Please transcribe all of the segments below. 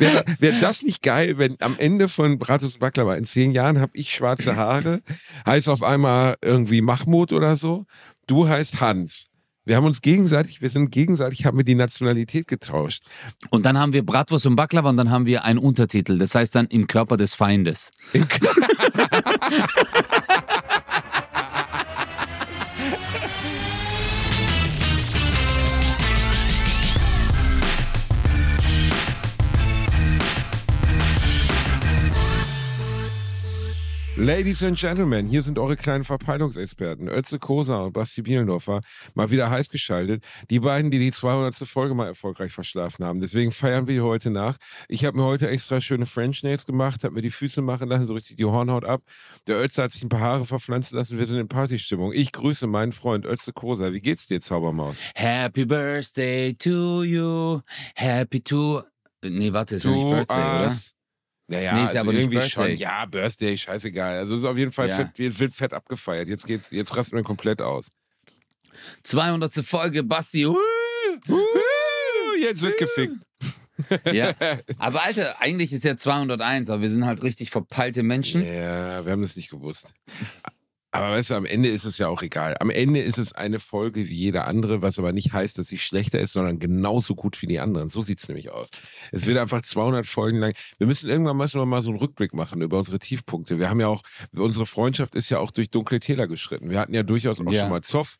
Wäre wär das nicht geil, wenn am Ende von Bratus und Baklava in zehn Jahren habe ich schwarze Haare, heißt auf einmal irgendwie Mahmoud oder so, du heißt Hans. Wir haben uns gegenseitig, wir sind gegenseitig, haben wir die Nationalität getauscht. Und dann haben wir Bratwurst und Baklava und dann haben wir einen Untertitel. Das heißt dann im Körper des Feindes. Ladies and Gentlemen, hier sind eure kleinen Verpeilungsexperten, Ötze Kosa und Basti Bielendorfer, mal wieder heiß geschaltet. Die beiden, die die 200. Folge mal erfolgreich verschlafen haben. Deswegen feiern wir heute nach. Ich habe mir heute extra schöne French Nails gemacht, habe mir die Füße machen lassen, so richtig die Hornhaut ab. Der Ötze hat sich ein paar Haare verpflanzen lassen. Wir sind in Partystimmung. Ich grüße meinen Freund Ötze Kosa. Wie geht's dir, Zaubermaus? Happy Birthday to you. Happy to. Nee, warte, ist ja nicht Birthday, oder? Naja, Nee, ist also aber irgendwie Birthday. schon. Ja, Birthday, scheißegal. Also es ist auf jeden Fall Ja. fett, jetzt wird fett abgefeiert. Jetzt geht's, jetzt rasten wir komplett aus. 200. Folge, Basti. Uh, Uh, jetzt wird gefickt. ja. Aber Alter, eigentlich ist ja 201, aber wir sind halt richtig verpeilte Menschen. Ja, wir haben das nicht gewusst. Aber weißt du, am Ende ist es ja auch egal. Am Ende ist es eine Folge wie jede andere, was aber nicht heißt, dass sie schlechter ist, sondern genauso gut wie die anderen. So sieht's nämlich aus. Es wird einfach 200 Folgen lang. Wir müssen irgendwann müssen wir mal so einen Rückblick machen über unsere Tiefpunkte. Wir haben ja auch, unsere Freundschaft ist ja auch durch dunkle Täler geschritten. Wir hatten ja durchaus auch Ja. schon mal Zoff.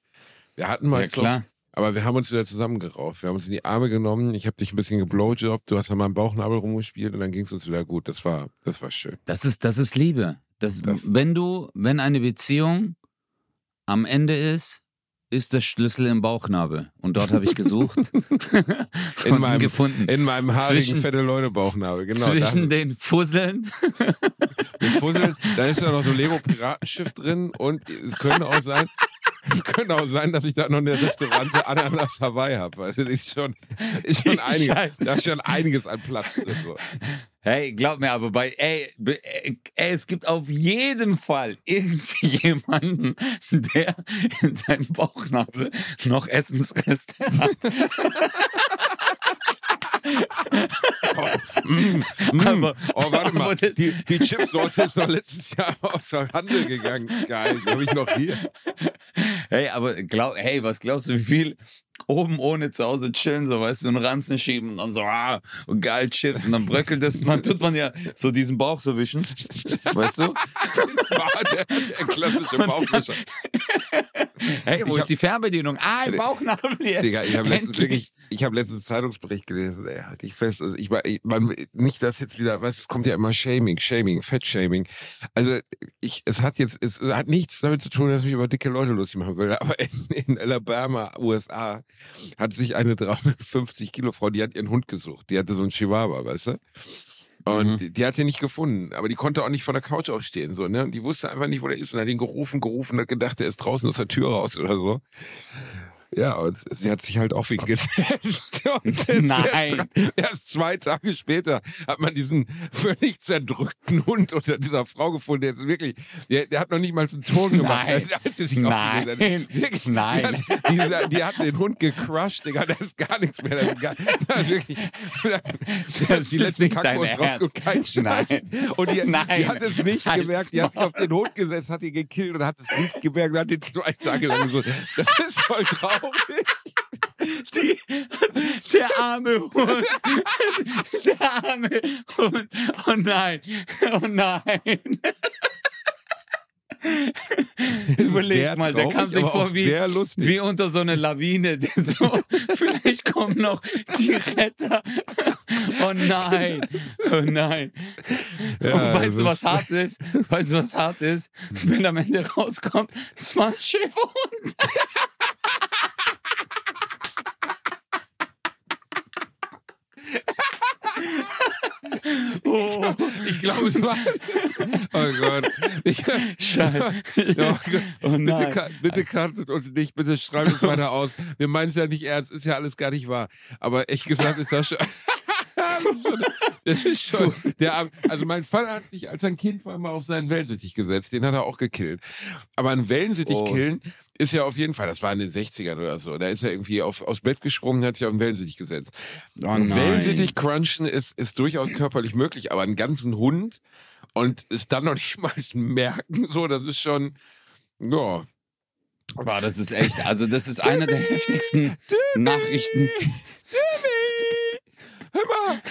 Wir hatten mal Ja, Zoff. klar. Aber wir haben uns wieder zusammengerauft. Wir haben uns in die Arme genommen. Ich habe dich ein bisschen geblowjobbt. Du hast an meinem Bauchnabel rumgespielt und dann ging's uns wieder gut. Das war, das war schön. Das ist, das ist Liebe. Das, Das- wenn du, wenn eine Beziehung am Ende ist, ist der Schlüssel im Bauchnabel. Und dort habe ich gesucht In und meinem, gefunden. In meinem haarigen, Zwischen- fette Leute-Bauchnabel, genau. Zwischen da, den Fusseln. den Fusseln, da ist ja noch so ein Lego-Piratenschiff drin und es könnte auch sein, könnte auch sein, dass ich da noch eine Restaurante Ananas Hawaii habe. Also das ist schon, ist schon einiges, da ist schon einiges an Platz drin. So. Hey, glaub mir aber bei, ey, ey, es gibt auf jeden Fall irgendjemanden, der in seinem Bauchnabel noch Essensreste hat. Mm, Aber- oh, warte mal, das- die, die Chipsorte ist doch letztes Jahr außer Handel gegangen. Geil, die habe ich noch hier. Hey, aber glaub, hey, was glaubst du, wie viel oben ohne zu Hause chillen, so weißt du, einen Ranzen schieben und dann so, ah, und geil Chips und dann bröckelt das, man tut man ja so diesen Bauch so wischen, weißt du? Der, der klassische Bauchwischer. Hey, wo Ich ist die Fernbedienung? Ah, im Bauchnabel jetzt. Digga, ich habe letztens wirklich, ich habe letztens Zeitungsbericht gelesen, ey, halt ich fest, also ich, war- ich man, nicht, dass jetzt wieder, weißt, du, es kommt ja immer Shaming, Shaming, Fettshaming. Also ich, es hat jetzt, es hat nichts damit zu tun, dass ich mich über dicke Leute lustig machen will, aber in, in Alabama, USA, hat sich eine 350 Kilo Frau, die hat ihren Hund gesucht, die hatte so einen Chihuahua, weißt du? Und die, die hat ihn nicht gefunden, aber die konnte auch nicht von der Couch aufstehen, so, ne? Und die wusste einfach nicht, wo der ist und hat ihn gerufen, gerufen, hat gedacht, er ist draußen aus der Tür raus oder so. Ja, und sie hat sich halt auf ihn gesetzt. Und das- Nein. Erst zwei Tage später hat man diesen völlig zerdrückten Hund unter dieser Frau gefunden. Der, wirklich, der, der hat noch nicht mal einen Ton gemacht, Nein. als, als sie sich Nein. hat. Wirklich, Nein. Die hat, die, die hat den Hund gecrushed, Digga. Da ist gar nichts mehr. Da ist, gar, da ist wirklich, da ist die letzte Kackwurst rausgekommen. Kein Scheiß. Nein. Und die, Nein. die hat es nicht Halt's gemerkt. Die hat sich auf den Hund gesetzt, hat ihn gekillt und hat es nicht gemerkt. Und hat ihn zwei Tage lang so. Das ist voll traurig. Die, der arme Hund. Der arme Hund. Oh nein. Oh nein. Überleg mal, der kam sich vor wie, wie unter so eine Lawine. So, vielleicht kommen noch die Retter. Oh nein. Oh nein. Ja, Und weißt du, was hart ist? Weißt du, was hart ist? Wenn am Ende rauskommt, es war ein Schäferhund. Oh, Ich glaube, es war. Oh Gott. Ich, Scheiße. Ja, Oh bitte, bitte kartet uns nicht, bitte schreibt uns weiter aus. Wir meinen es ja nicht ernst, ist ja alles gar nicht wahr. Aber echt gesagt ist das schon. Das ist schon, das ist schon der, also mein Vater hat sich als ein Kind vor allem auf seinen Wellensittich gesetzt, den hat er auch gekillt. Aber ein Wellensittich Oh. killen ist ja auf jeden Fall, das war in den 60ern oder so, da ist er irgendwie auf, aufs Bett gesprungen, hat sich auf den Wellensittich gesetzt. Oh nein. Wellensittich crunchen ist, ist durchaus körperlich möglich, aber einen ganzen Hund und ist dann noch nicht mal merken, so, das ist schon, ja. Boah, das ist echt, also das ist eine der heftigsten Nachrichten. Hör mal,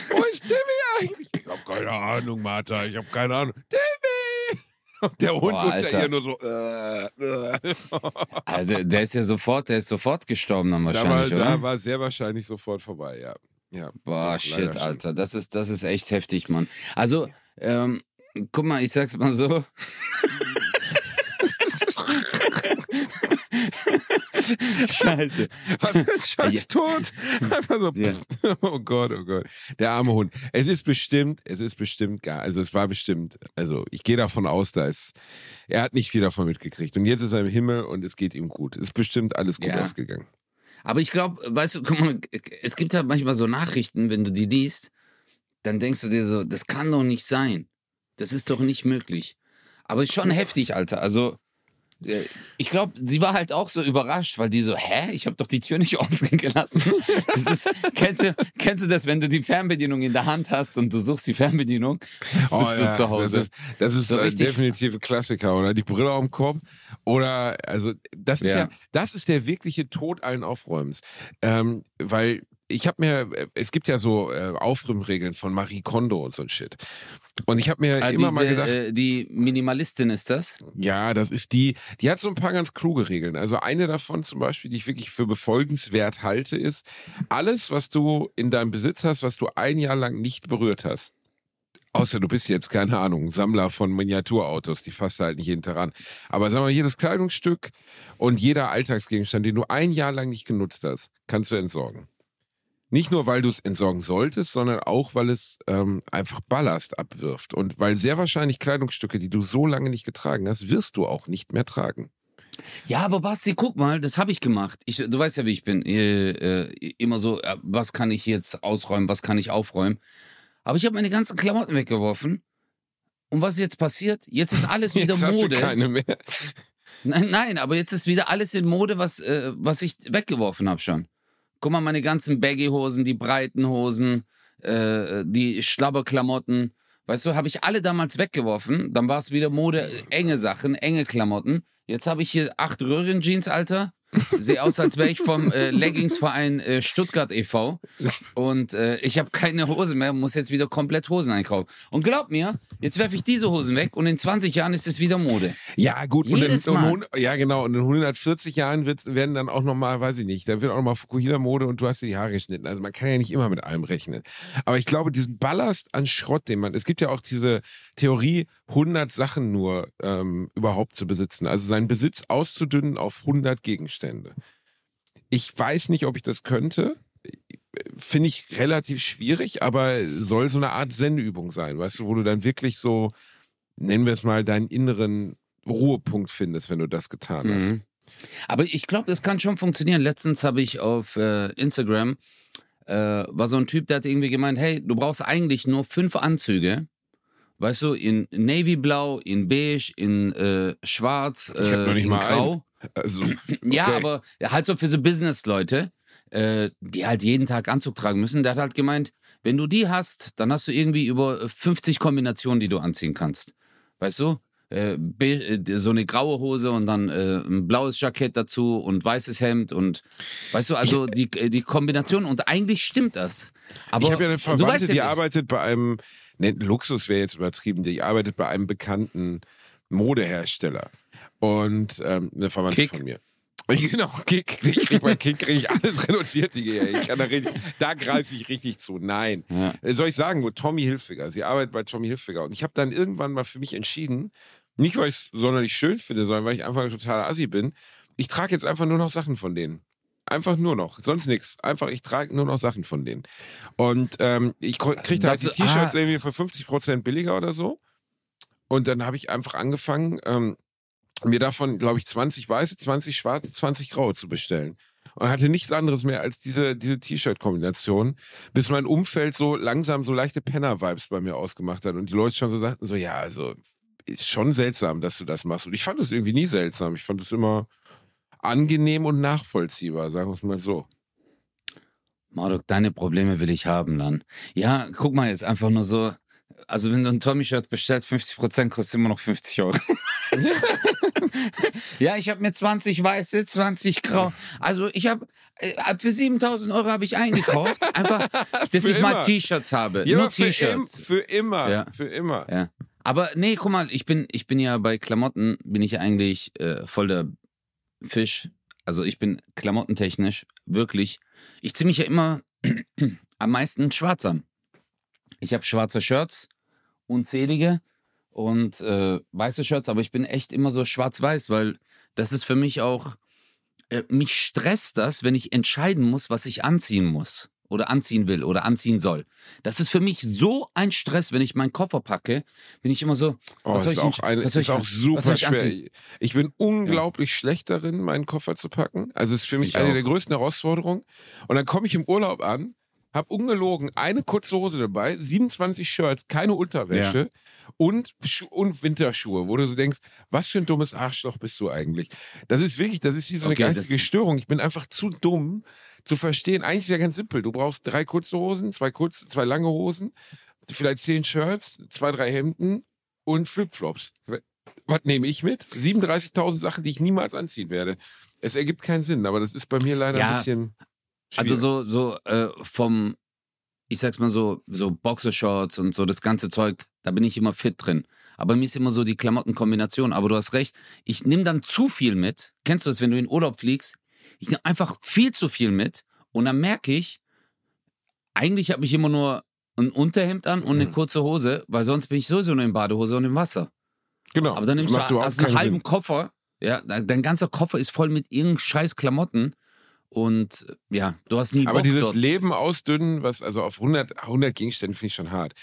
eigentlich? Ich hab keine Ahnung, Martha, ich hab keine Ahnung. Timmy! Und der Hund Boah, unter Alter. ihr nur so, äh, äh. Also der ist ja sofort, der ist sofort gestorben dann Da war, wahrscheinlich, da oder? war sehr wahrscheinlich sofort vorbei, ja. ja Boah, doch, shit. Alter, das ist, das ist echt heftig, Mann. Also, ähm, guck mal, ich sag's mal so. Scheiße. Was ein scheiß Ja. Tod. Einfach so, Ja. oh Gott, oh Gott. Der arme Hund. Es ist bestimmt, es ist bestimmt gar, also es war bestimmt, also ich gehe davon aus, da ist, er hat nicht viel davon mitgekriegt. Und jetzt ist er im Himmel und es geht ihm gut. Es ist bestimmt alles gut Ja. ausgegangen. Aber ich glaube, weißt du, guck mal, es gibt halt manchmal so Nachrichten, wenn du die liest, dann denkst du dir so, das kann doch nicht sein. Das ist doch nicht möglich. Aber ist schon heftig, Alter. Also, ich glaube, sie war halt auch so überrascht, weil die so, hä, ich habe doch die Tür nicht offen gelassen. Das ist, kennst, du, kennst du das, wenn du die Fernbedienung in der Hand hast und du suchst die Fernbedienung, das Oh, ist ja, zu Hause. Das ist, das ist So äh, definitive Klassiker, oder? Die Brille auf dem Kopf. Oder, also, das ist ja, Ja. das ist der wirkliche Tod allen Aufräumens. Ähm, weil ich habe mir, äh, es gibt ja so äh, Aufräumregeln von Marie Kondo und so ein Shit. Und ich habe mir Ah, immer mal diese, gedacht, äh, die Minimalistin ist das. ja, das ist die, die hat so ein paar ganz kluge Regeln. Also eine davon zum Beispiel, die ich wirklich für befolgenswert halte, ist, alles, was du in deinem Besitz hast, was du ein Jahr lang nicht berührt hast, Außer du bist jetzt, keine Ahnung, Sammler von Miniaturautos, die fasst halt nicht jeden Tag an. Aber sag mal, jedes Kleidungsstück und jeder Alltagsgegenstand, den du ein Jahr lang nicht genutzt hast, kannst du entsorgen. Nicht nur, weil du es entsorgen solltest, sondern auch, weil es ähm, einfach Ballast abwirft. Und weil sehr wahrscheinlich Kleidungsstücke, die du so lange nicht getragen hast, wirst du auch nicht mehr tragen. Ja, aber Basti, guck mal, das habe ich gemacht. Ich, du weißt ja, wie ich bin. Äh, äh, immer so, äh, was kann ich jetzt ausräumen, was kann ich aufräumen. Aber ich habe meine ganzen Klamotten weggeworfen. Und was ist jetzt passiert? Jetzt ist alles wieder Jetzt hast du Mode. keine mehr. Nein, nein, aber jetzt ist wieder alles in Mode, was, äh, was ich weggeworfen habe schon. Guck mal, meine ganzen Baggy-Hosen, die breiten Hosen, äh, die Schlabberklamotten. Weißt du, habe ich alle damals weggeworfen. Dann war es wieder Mode, enge Sachen, enge Klamotten. Jetzt habe ich hier acht Röhrenjeans, Alter. Sehe aus, als wäre ich vom äh, Leggingsverein äh, Stuttgart e.V. Und äh, ich habe keine Hose mehr, muss jetzt wieder komplett Hosen einkaufen. Und glaub mir, jetzt werfe ich diese Hosen weg und in 20 Jahren ist es wieder Mode. Ja, gut. Und in, Jedes und Mal. hun- ja, genau. Und in 140 Jahren wird, werden dann auch nochmal, weiß ich nicht, da wird auch nochmal Fukuhila-Mode und du hast dir die Haare geschnitten. Also man kann ja nicht immer mit allem rechnen. Aber ich glaube, diesen Ballast an Schrott, den man, es gibt ja auch diese Theorie, 100 Sachen nur ähm, überhaupt zu besitzen. Also seinen Besitz auszudünnen auf 100 Gegenstände. Ich weiß nicht, ob ich das könnte. Finde ich relativ schwierig, aber soll so eine Art Zen-Übung sein, weißt du, wo du dann wirklich so, nennen wir es mal, deinen inneren Ruhepunkt findest, wenn du das getan hast. Mhm. Aber ich glaube, das kann schon funktionieren. Letztens habe ich auf äh, Instagram, äh, war so ein Typ, der hat irgendwie gemeint, hey, du brauchst eigentlich nur fünf Anzüge. Weißt du, in Navyblau, in Beige, in äh, Schwarz, Ich hab noch äh, nicht in mal Grau. Also, Ja, okay. aber halt so für so Business-Leute, äh, die halt jeden Tag Anzug tragen müssen. Der hat halt gemeint, wenn du die hast, dann hast du irgendwie über 50 Kombinationen, die du anziehen kannst. Weißt du? Äh, äh, so eine graue Hose und dann äh, ein blaues Jackett dazu und weißes Hemd und weißt du, also die, äh, die Kombination und eigentlich stimmt das. Aber ich habe ja eine Verwandte, ja, die arbeitet bei einem, ne, Luxus wäre jetzt übertrieben, die arbeitet bei einem bekannten Modehersteller. Und ähm, eine Verwandte Kick. von mir. Genau, Kick, ich bei Kick krieg ich alles reduziert, Digga. Ich kann da richtig, da greife ich richtig zu. Nein. Ja. Äh, Soll ich sagen, wo Tommy Hilfiger, sie arbeitet bei Tommy Hilfiger. Und ich habe dann irgendwann mal für mich entschieden, nicht weil ich es sonderlich schön finde, sondern weil ich einfach ein totaler Assi bin, ich trage jetzt einfach nur noch Sachen von denen. Einfach nur noch, sonst nichts. Einfach, ich trage nur noch Sachen von denen. Und ähm, ich ko- krieg da halt die Dazu- T-Shirts ah. irgendwie für 50% billiger oder so. Und dann habe ich einfach angefangen, ähm, mir davon, glaube ich, 20 weiße, 20 schwarze, 20 graue zu bestellen. und hatte nichts anderes mehr als diese, diese T-Shirt-Kombination, bis mein Umfeld so langsam so leichte Penner-Vibes bei mir ausgemacht hat und die Leute schon so sagten, so, ja, also ist schon seltsam, dass du das machst. Und ich fand es irgendwie nie seltsam. Ich fand es immer angenehm und nachvollziehbar, sagen wir es mal so. Mordok, deine Probleme will ich haben dann. Ja, guck mal jetzt einfach nur so. Also wenn du ein Tommy-Shirt bestellst, 50% kostet immer noch 50 Euro. ja, ich habe mir 20 weiße, 20 grau. Also ich habe äh, für 7000 Euro habe ich eingekauft, einfach, dass Für ich mal immer. T-Shirts habe. Ja, Nur für, im, T-Shirts. für immer. Ja. Für immer. Ja. Aber nee, guck mal, ich bin, ich bin ja bei Klamotten, bin ich eigentlich äh, voll der Fisch. Also ich bin klamottentechnisch wirklich. Ich ziehe mich ja immer am meisten schwarz an. Ich habe schwarze Shirts, unzählige und äh, weiße Shirts, aber ich bin echt immer so schwarz-weiß, weil das ist für mich auch, äh, mich stresst das, wenn ich entscheiden muss, was ich anziehen muss oder anziehen will oder anziehen soll. Das ist für mich so ein Stress, wenn ich meinen Koffer packe, bin ich immer so, Oh, was soll ist ich, auch, eine, was soll ist ich, auch super ich schwer. anziehen? Ich bin unglaublich schlecht darin, meinen Koffer zu packen. Also es ist für mich Ich eine auch. der größten Herausforderungen. Und dann komme ich im Urlaub an, habe ungelogen eine kurze Hose dabei, 27 Shirts, keine Unterwäsche und, Schu und Winterschuhe, wo du so denkst, was für ein dummes Arschloch bist du eigentlich? Das ist wirklich, das ist wie so eine Okay, geistige Störung. Ich bin einfach zu dumm zu verstehen. Eigentlich ist ja ganz simpel. Du brauchst drei kurze Hosen, zwei kurze, zwei lange Hosen, vielleicht zehn Shirts, zwei, drei Hemden und Flipflops. Was nehme ich mit? 37.000 Sachen, die ich niemals anziehen werde. Es ergibt keinen Sinn, aber das ist bei mir leider Ja, ein bisschen. Also schwierig. so, so äh, vom, ich sag's mal so, so Boxershorts und so das ganze Zeug, da bin ich immer fit drin. Aber mir ist immer so die Klamottenkombination. Aber du hast recht, ich nehme dann zu viel mit. Kennst du das, wenn du in Urlaub fliegst? Ich nehme einfach viel zu viel mit und dann merke ich, eigentlich habe ich immer nur ein Unterhemd an und eine Mhm. kurze Hose, weil sonst bin ich sowieso nur in Badehose und im Wasser. Genau. Aber dann nimmst macht du hast einen halben Sinn. Koffer, ja, dein ganzer Koffer ist voll mit irgendeinem scheiß Klamotten und äh, ja, du hast nie Aber Bock dieses dort. Leben ausdünnen, was also auf 100, 100 Gegenständen finde ich schon hart.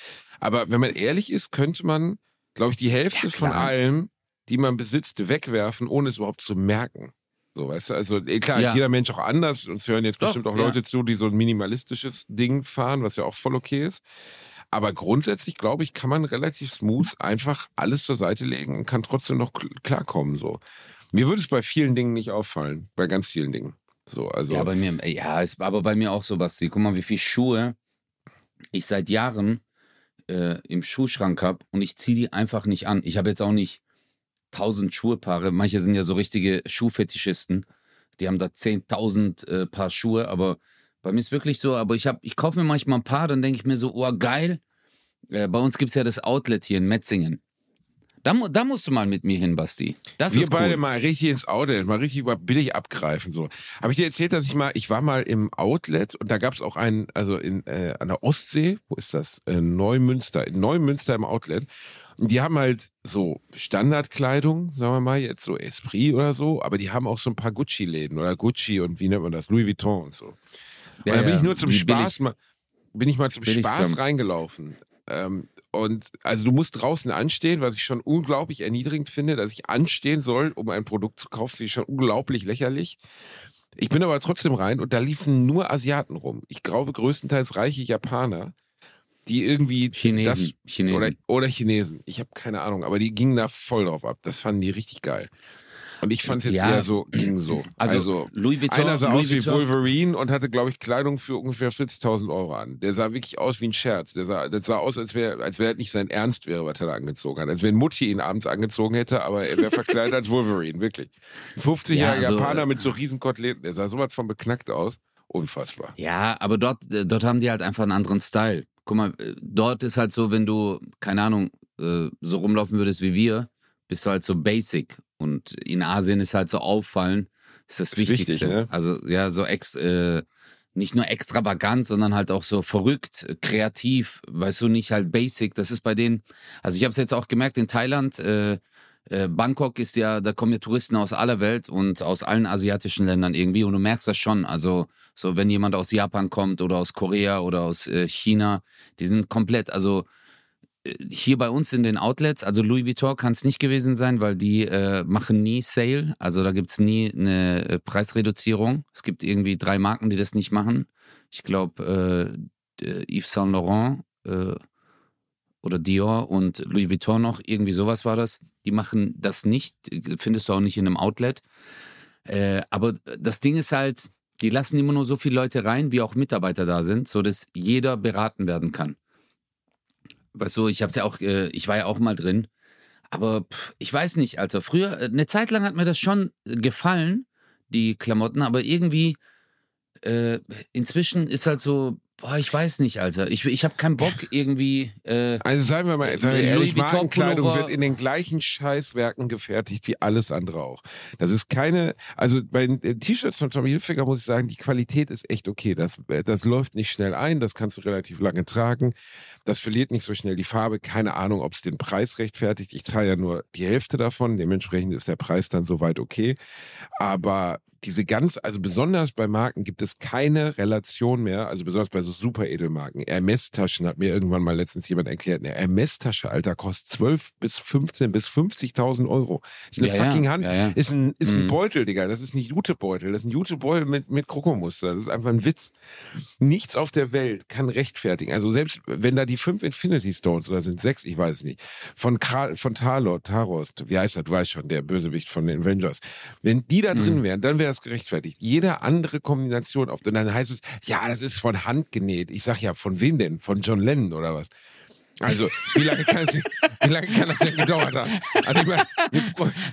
Aber wenn man ehrlich ist, könnte man, glaube ich, die Hälfte Ja, von allem, die man besitzt, wegwerfen, ohne es überhaupt zu merken. So, weißt du, also eh, klar Ja. ist jeder Mensch auch anders und es hören jetzt Doch, bestimmt auch ja. Leute zu, die so ein minimalistisches Ding fahren, was ja auch voll okay ist. Aber grundsätzlich, glaube ich, kann man relativ smooth einfach alles zur Seite legen und kann trotzdem noch kl- klarkommen. So. Mir würde es bei vielen Dingen nicht auffallen, bei ganz vielen Dingen. So, also, Ja, bei mir, ja, ist aber bei mir auch so, Basti. Guck mal, wie viele Schuhe ich seit Jahren äh, im Schuhschrank habe und ich ziehe die einfach nicht an. Ich habe jetzt auch nicht tausend Schuhepaare. Manche sind ja so richtige Schuhfetischisten. Die haben da 10.000 äh, Paar Schuhe, aber bei mir ist wirklich so, aber ich, ich kaufe mir manchmal ein paar, dann denke ich mir so, oh geil. Äh, bei uns gibt es ja das Outlet hier in Metzingen. Da, da musst du mal mit mir hin, Basti. Das wir beide cool. mal richtig ins Outlet, mal richtig billig abgreifen. So. Habe ich dir erzählt, dass ich mal, ich war mal im Outlet und da gab es auch einen, also in, äh, an der Ostsee, wo ist das? Äh, Neumünster, in Neumünster im Outlet. Und die haben halt so Standardkleidung, sagen wir mal, jetzt so Esprit oder so, aber die haben auch so ein paar Gucci-Läden oder Gucci und wie nennt man das? Louis Vuitton und so. Ja, und da bin ja, ich nur zum Spaß billig- mal, bin ich mal zum Spaß reingelaufen. Ähm, und also du musst draußen anstehen, was ich schon unglaublich erniedrigend finde, dass ich anstehen soll, um ein Produkt zu kaufen, finde ich schon unglaublich lächerlich. Ich bin aber trotzdem rein und da liefen nur Asiaten rum. Ich glaube größtenteils reiche Japaner, die irgendwie Chinesen. das Chinesen. oder, oder Chinesen. Ich habe keine Ahnung, aber die gingen da voll drauf ab. Das fanden die richtig geil. Und ich fand es jetzt Ja. eher so, ging so. also, Louis Vuitton. Einer sah Louis aus wie Vuitton. Wolverine und hatte, glaube ich, Kleidung für ungefähr 40.000 Euro an. Der sah wirklich aus wie ein Scherz. Der sah, das sah aus, als wäre als wär nicht sein Ernst wäre, was er da angezogen hat. Als wenn Mutti ihn abends angezogen hätte, aber er wäre verkleidet als Wolverine, wirklich. Ein 50-jähriger Ja, also, Japaner äh, mit so riesen Koteletten. Der sah sowas von beknackt aus. Unfassbar. Ja, aber dort, äh, dort haben die halt einfach einen anderen Style. Guck mal, äh, dort ist halt so, wenn du, keine Ahnung, so rumlaufen würdest wie wir, bist du halt so basic. Und in Asien ist halt so auffallen, ist das Ist wichtig, Wichtigste. ne? Also ja, so ex, äh, nicht nur extravagant, sondern halt auch so verrückt, kreativ, weißt du, nicht halt basic. Das ist bei denen, also ich habe es jetzt auch gemerkt in Thailand, äh, äh, Bangkok ist ja, da kommen ja Touristen aus aller Welt und aus allen asiatischen Ländern irgendwie und du merkst das schon. Also so, wenn jemand aus Japan kommt oder aus Korea oder aus äh, China, die sind komplett, also hier bei uns in den Outlets, also Louis Vuitton kann es nicht gewesen sein, weil die äh, machen nie Sale. Also da gibt es nie eine äh, Preisreduzierung. Es gibt irgendwie drei Marken, die das nicht machen. Ich glaube, äh, Yves Saint Laurent äh, oder Dior und Louis Vuitton noch, irgendwie sowas war das. Die machen das nicht, findest du auch nicht in einem Outlet. Äh, aber das Ding ist halt, die lassen immer nur so viele Leute rein, wie auch Mitarbeiter da sind, sodass jeder beraten werden kann. Weißt du, ich hab's ja auch, äh, ich war ja auch mal drin. Aber pff, ich weiß nicht, Alter. Früher, äh, eine Zeit lang hat mir das schon gefallen, die Klamotten, aber irgendwie äh, inzwischen ist halt so, Boah, ich weiß nicht, Alter. Ich, ich habe keinen Bock irgendwie. Äh, also seien wir mal, seien wir ehrlich, Markenkleidung wird in den gleichen Scheißwerken gefertigt wie alles andere auch. Das ist keine, also bei den äh, T-Shirts von Tommy Hilfiger muss ich sagen, die Qualität ist echt okay. Das, äh, das läuft nicht schnell ein, das kannst du relativ lange tragen. Das verliert nicht so schnell die Farbe. Keine Ahnung, ob es den Preis rechtfertigt. Ich zahle ja nur die Hälfte davon. Dementsprechend ist der Preis dann soweit okay. Aber diese ganz, also besonders bei Marken gibt es keine Relation mehr, also besonders bei so super Edelmarken. Hermes-Taschen hat mir irgendwann mal letztens jemand erklärt, eine Hermes-Tasche, Alter, kostet 12 bis 15 bis 50.000 Euro. Ist eine ja, fucking ja. Hand, ja, ist ein, ist ein mhm. Beutel, Digga, das ist nicht Jutebeutel, das ist ein Jutebeutel mit, mit Krokomuster, das ist einfach ein Witz. Nichts auf der Welt kann rechtfertigen, also selbst wenn da die fünf Infinity Stones oder sind sechs, ich weiß es nicht, von, Kral, von Tarot, Tarost, wie heißt er, du weißt schon, der Bösewicht von den Avengers, wenn die da drin mhm. wären, dann wäre wäre es gerechtfertigt. Jede andere Kombination auf, und dann heißt es, ja, das ist von Hand genäht. Ich sag ja, von wem denn? Von John Lennon oder was? Also, wie lange kann, es, wie lange kann das denn gedauert haben? Also, ich meine,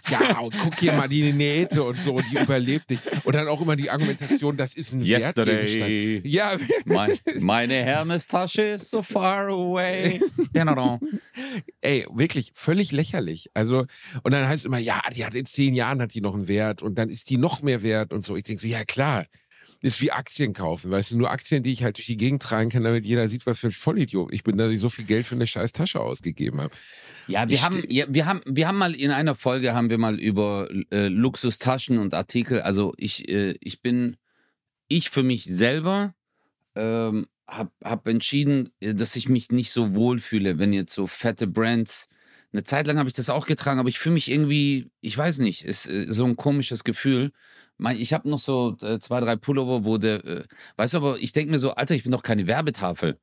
ja, guck hier mal die Nähte und so, die überlebt dich. Und dann auch immer die Argumentation, das ist ein Yesterday. Wertgegenstand. Ja. My, meine Hermes-Tasche ist so far away. Ey, wirklich, völlig lächerlich. Also, und dann heißt es immer, ja, die hat in zehn Jahren hat die noch einen Wert und dann ist die noch mehr wert und so. Ich denke so, ja klar, ist wie Aktien kaufen, weißt du, nur Aktien, die ich halt durch die Gegend tragen kann, damit jeder sieht, was für ein Vollidiot ich bin, dass ich so viel Geld für eine scheiß Tasche ausgegeben habe. Ja, wir ich haben, ja, wir haben, wir haben mal in einer Folge haben wir mal über äh, Luxustaschen und Artikel. Also ich, äh, ich bin, ich für mich selber ähm, habe hab entschieden, äh, dass ich mich nicht so wohl fühle, wenn jetzt so fette Brands. Eine Zeit lang habe ich das auch getragen, aber ich fühle mich irgendwie, ich weiß nicht, ist äh, so ein komisches Gefühl ich habe noch so äh, zwei, drei Pullover, wo der, äh, weißt du, aber ich denke mir so, Alter, ich bin doch keine Werbetafel.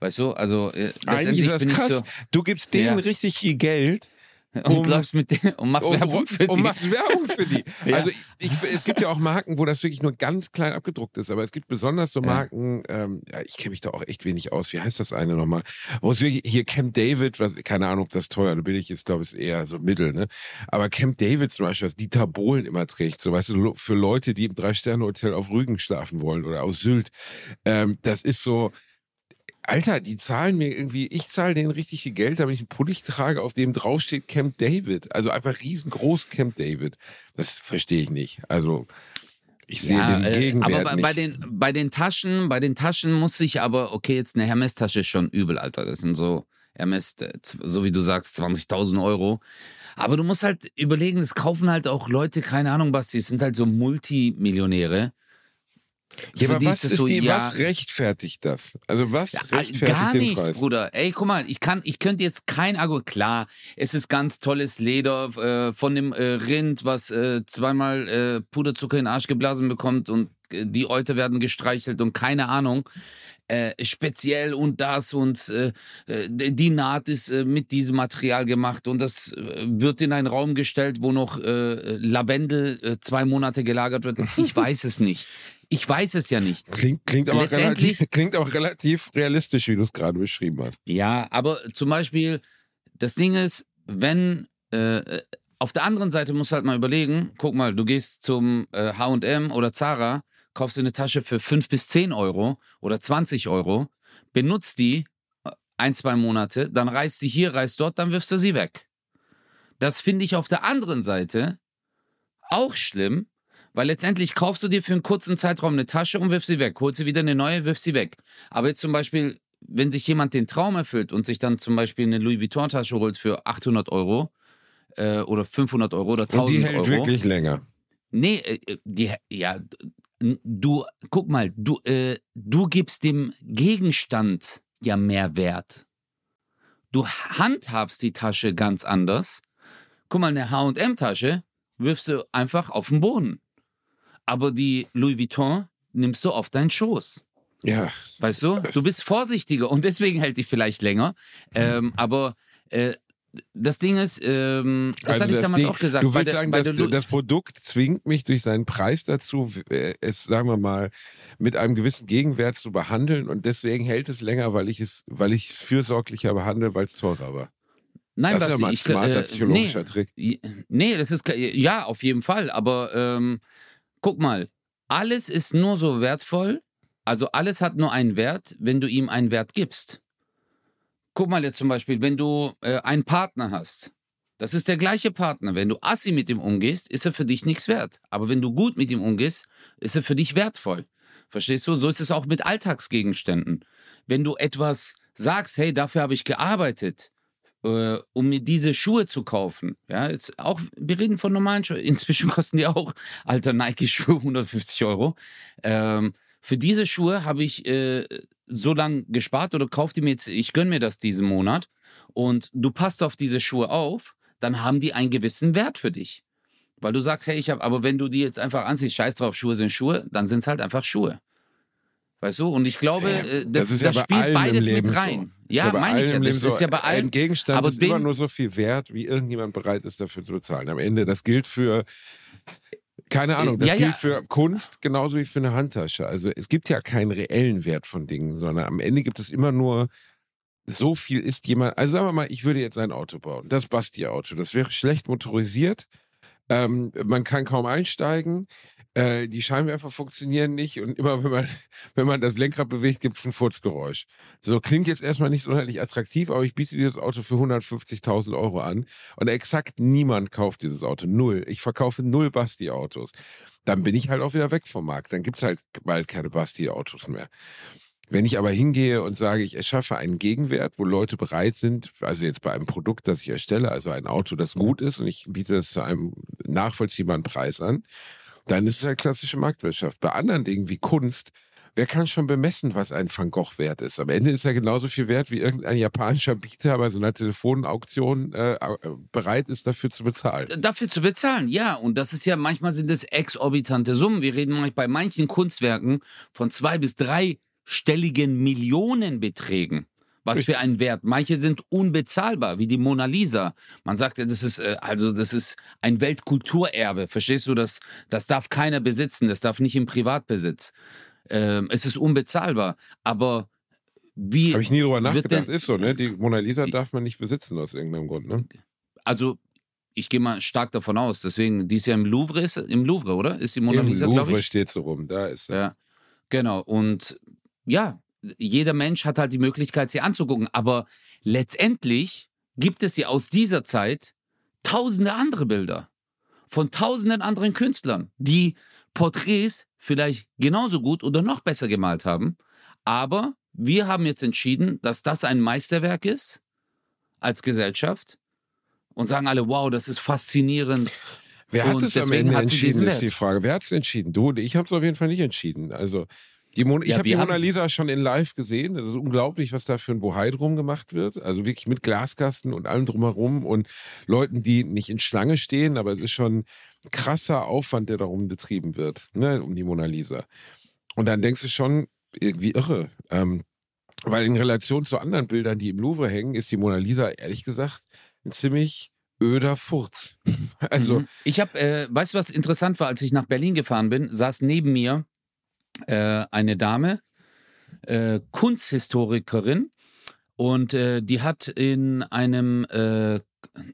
Weißt du, also äh, Eigentlich ist das krass. So, du gibst denen ja. richtig viel Geld und um, läufst mit denen und machst um, Werbung für die. Und machst Werbung für die. ja. Also ich, es gibt ja auch Marken, wo das wirklich nur ganz klein abgedruckt ist, aber es gibt besonders so Marken, ja. ähm, ja, ich kenne mich da auch echt wenig aus. Wie heißt das eine nochmal? Wo es wirklich, hier Camp David, was, keine Ahnung, ob das teuer oder billig ist, glaube ich, ist eher so mittel, ne? Aber Camp David zum Beispiel, was Dieter Bohlen immer trägt, so weißt du, für Leute, die im Drei-Sterne-Hotel auf Rügen schlafen wollen oder aus Sylt, ähm, das ist so, Alter, die zahlen mir irgendwie, ich zahle denen richtig viel Geld, damit ich einen Pulli trage, auf dem draufsteht Camp David. Also einfach riesengroß Camp David. Das verstehe ich nicht. Also ich sehe ja, den äh, Gegenwert aber bei, nicht. bei den bei den Taschen, bei den Taschen muss ich aber okay, jetzt eine Hermes Tasche ist schon übel, Alter. Das sind so Hermes, äh, so wie du sagst, 20.000 Euro. Aber du musst halt überlegen, es kaufen halt auch Leute, keine Ahnung, was, die sind halt so Multimillionäre. Ja, aber was, ist so, die, ja, was rechtfertigt das? Also was ja, rechtfertigt gar den nichts, Preis? Bruder. Ey, guck mal, ich kann, ich könnte jetzt kein Argument. Klar, es ist ganz tolles Leder äh, von dem äh, Rind, was äh, zweimal äh, Puderzucker in den Arsch geblasen bekommt und äh, die Eute werden gestreichelt und keine Ahnung. Äh, speziell und das und die Naht ist mit diesem Material gemacht und das wird in einen Raum gestellt, wo noch Lavendel zwei Monate gelagert wird. Ich weiß es nicht. Ich weiß es ja nicht. Klingt, klingt, aber, relativ, klingt aber relativ realistisch, wie du es gerade beschrieben hast. Ja, aber zum Beispiel, das Ding ist, wenn äh, auf der anderen Seite musst du halt mal überlegen, guck mal, du gehst zum äh, HM oder Zara, kaufst dir eine Tasche für 5 bis 10 Euro oder 20 Euro, benutzt die äh, ein, zwei Monate, dann reißt sie hier, reißt dort, dann wirfst du sie weg. Das finde ich auf der anderen Seite auch schlimm, weil letztendlich kaufst du dir für einen kurzen Zeitraum eine Tasche und wirfst sie weg. Holst sie wieder eine neue, wirfst sie weg. Aber jetzt zum Beispiel, wenn sich jemand den Traum erfüllt und sich dann zum Beispiel eine Louis Vuitton-Tasche holt für 800 Euro äh, oder 500 Euro oder 1000 Euro. Und die hält Euro, wirklich länger. Nee, äh, die, ja, du, guck mal, du, äh, du gibst dem Gegenstand ja mehr Wert. du handhabst die Tasche ganz anders. Guck mal, eine H&M-Tasche wirfst du einfach auf den Boden. Aber die Louis Vuitton nimmst du auf deinen Schoß. Ja. Weißt du? Du bist vorsichtiger und deswegen hält die vielleicht länger. Ähm, aber äh, das Ding ist, ähm, das Also hatte ich das damals Ding- auch gesagt. Du willst der- sagen, dass das Produkt zwingt mich durch seinen Preis dazu, äh, es, sagen wir mal, mit einem gewissen Gegenwert zu behandeln und deswegen hält es länger, weil ich es, weil ich es fürsorglicher behandle, weil es teurer war. Nein, das ist ja mal ein ich, smarter äh, psychologischer nee, Trick. Nee, das ist ja auf jeden Fall. Aber ähm, guck mal, alles ist nur so wertvoll. Also alles hat nur einen Wert, wenn du ihm einen Wert gibst. Guck mal jetzt zum Beispiel, wenn du äh, einen Partner hast. Das ist der gleiche Partner. Wenn du assi mit ihm umgehst, ist er für dich nichts wert. Aber wenn du gut mit ihm umgehst, ist er für dich wertvoll. Verstehst du? So ist es auch mit Alltagsgegenständen. Wenn du etwas sagst, hey, dafür habe ich gearbeitet, äh, um mir diese Schuhe zu kaufen. Ja, jetzt auch, wir reden von normalen Schuhen. Inzwischen kosten die auch, alter Nike-Schuhe, 150 Euro. Ähm, für diese Schuhe habe ich äh, so lange gespart oder kauf die mir jetzt, ich gönne mir das diesen Monat und du passt auf diese Schuhe auf, dann haben die einen gewissen Wert für dich. Weil du sagst, hey, ich habe, aber wenn du die jetzt einfach anziehst, scheiß drauf, Schuhe sind Schuhe, dann sind es halt einfach Schuhe. Weißt du? Und ich glaube, äh, das, das ist ja das bei spielt beides Leben mit rein. So. Ja, meine ich ja. Das Leben ist ja bei allen. Ein Gegenstand aber ist immer nur so viel wert, wie irgendjemand bereit ist, dafür zu bezahlen. Am Ende, das gilt für, keine Ahnung, das Ja, gilt ja. für Kunst genauso wie für eine Handtasche. Also es gibt ja keinen reellen Wert von Dingen, sondern am Ende gibt es immer nur so viel ist jemand, also sagen wir mal, ich würde jetzt ein Auto bauen, das Basti-Auto, das wäre schlecht motorisiert, ähm, man kann kaum einsteigen, äh, die Scheinwerfer funktionieren nicht und immer wenn man, wenn man das Lenkrad bewegt, gibt es ein Furzgeräusch. So klingt jetzt erstmal nicht sonderlich attraktiv, aber ich biete dieses Auto für 150.000 Euro an und exakt niemand kauft dieses Auto. Null. Ich verkaufe null Basti-Autos. Dann bin ich halt auch wieder weg vom Markt. Dann gibt es halt bald keine Basti-Autos mehr. Wenn ich aber hingehe und sage, ich erschaffe einen Gegenwert, wo Leute bereit sind, also jetzt bei einem Produkt, das ich erstelle, also ein Auto, das gut ist und ich biete das zu einem nachvollziehbaren Preis an, dann ist es halt klassische Marktwirtschaft. Bei anderen Dingen wie Kunst, wer kann schon bemessen, was ein Van Gogh wert ist? Am Ende ist er genauso viel wert, wie irgendein japanischer Bieter bei so einer Telefonauktion äh, bereit ist, dafür zu bezahlen. dafür zu bezahlen, ja. Und das ist ja, manchmal sind es exorbitante Summen. Wir reden bei manchen Kunstwerken von zwei bis dreistelligen Millionenbeträgen. Was für einen Wert. Manche sind unbezahlbar, wie die Mona Lisa. Man sagt ja, das ist äh, also das ist ein Weltkulturerbe. Verstehst du das? Das darf keiner besitzen. Das darf nicht im Privatbesitz. Ähm, es ist unbezahlbar. Aber wie Habe ich nie drüber nachgedacht, denn- ist so, ne? Die Mona Lisa darf man nicht besitzen aus irgendeinem Grund, ne? also ich gehe mal stark davon aus. Deswegen, die ist ja im Louvre, ist, im Louvre, oder? Ist die Mona Im Lisa, glaube Louvre steht so rum, da ist er. Ja, genau. Und ja, jeder Mensch hat halt die Möglichkeit, sie anzugucken. Aber letztendlich gibt es ja aus dieser Zeit tausende andere Bilder von tausenden anderen Künstlern, die Porträts vielleicht genauso gut oder noch besser gemalt haben. Aber wir haben jetzt entschieden, dass das ein Meisterwerk ist als Gesellschaft und sagen alle, wow, das ist faszinierend. Wer hat es am Ende entschieden, ist die Frage. Wer hat es entschieden? Du und ich haben es auf jeden Fall nicht entschieden. Also, die Mon ich Ja, habe die Mona Lisa schon in live gesehen. Das ist unglaublich, was da für ein Bohai drum gemacht wird. Also wirklich mit Glaskasten und allem drumherum und Leuten, die nicht in Schlange stehen, aber es ist schon ein krasser Aufwand, der darum betrieben wird, ne, um die Mona Lisa. Und dann denkst du schon, irgendwie irre. Ähm, weil in Relation zu anderen Bildern, die im Louvre hängen, ist die Mona Lisa, ehrlich gesagt, ein ziemlich öder Furz. Also, Mhm. Ich habe, äh, weißt du, was interessant war, als ich nach Berlin gefahren bin, saß neben mir äh, eine Dame, äh, Kunsthistorikerin, und äh, die hat in einem, äh,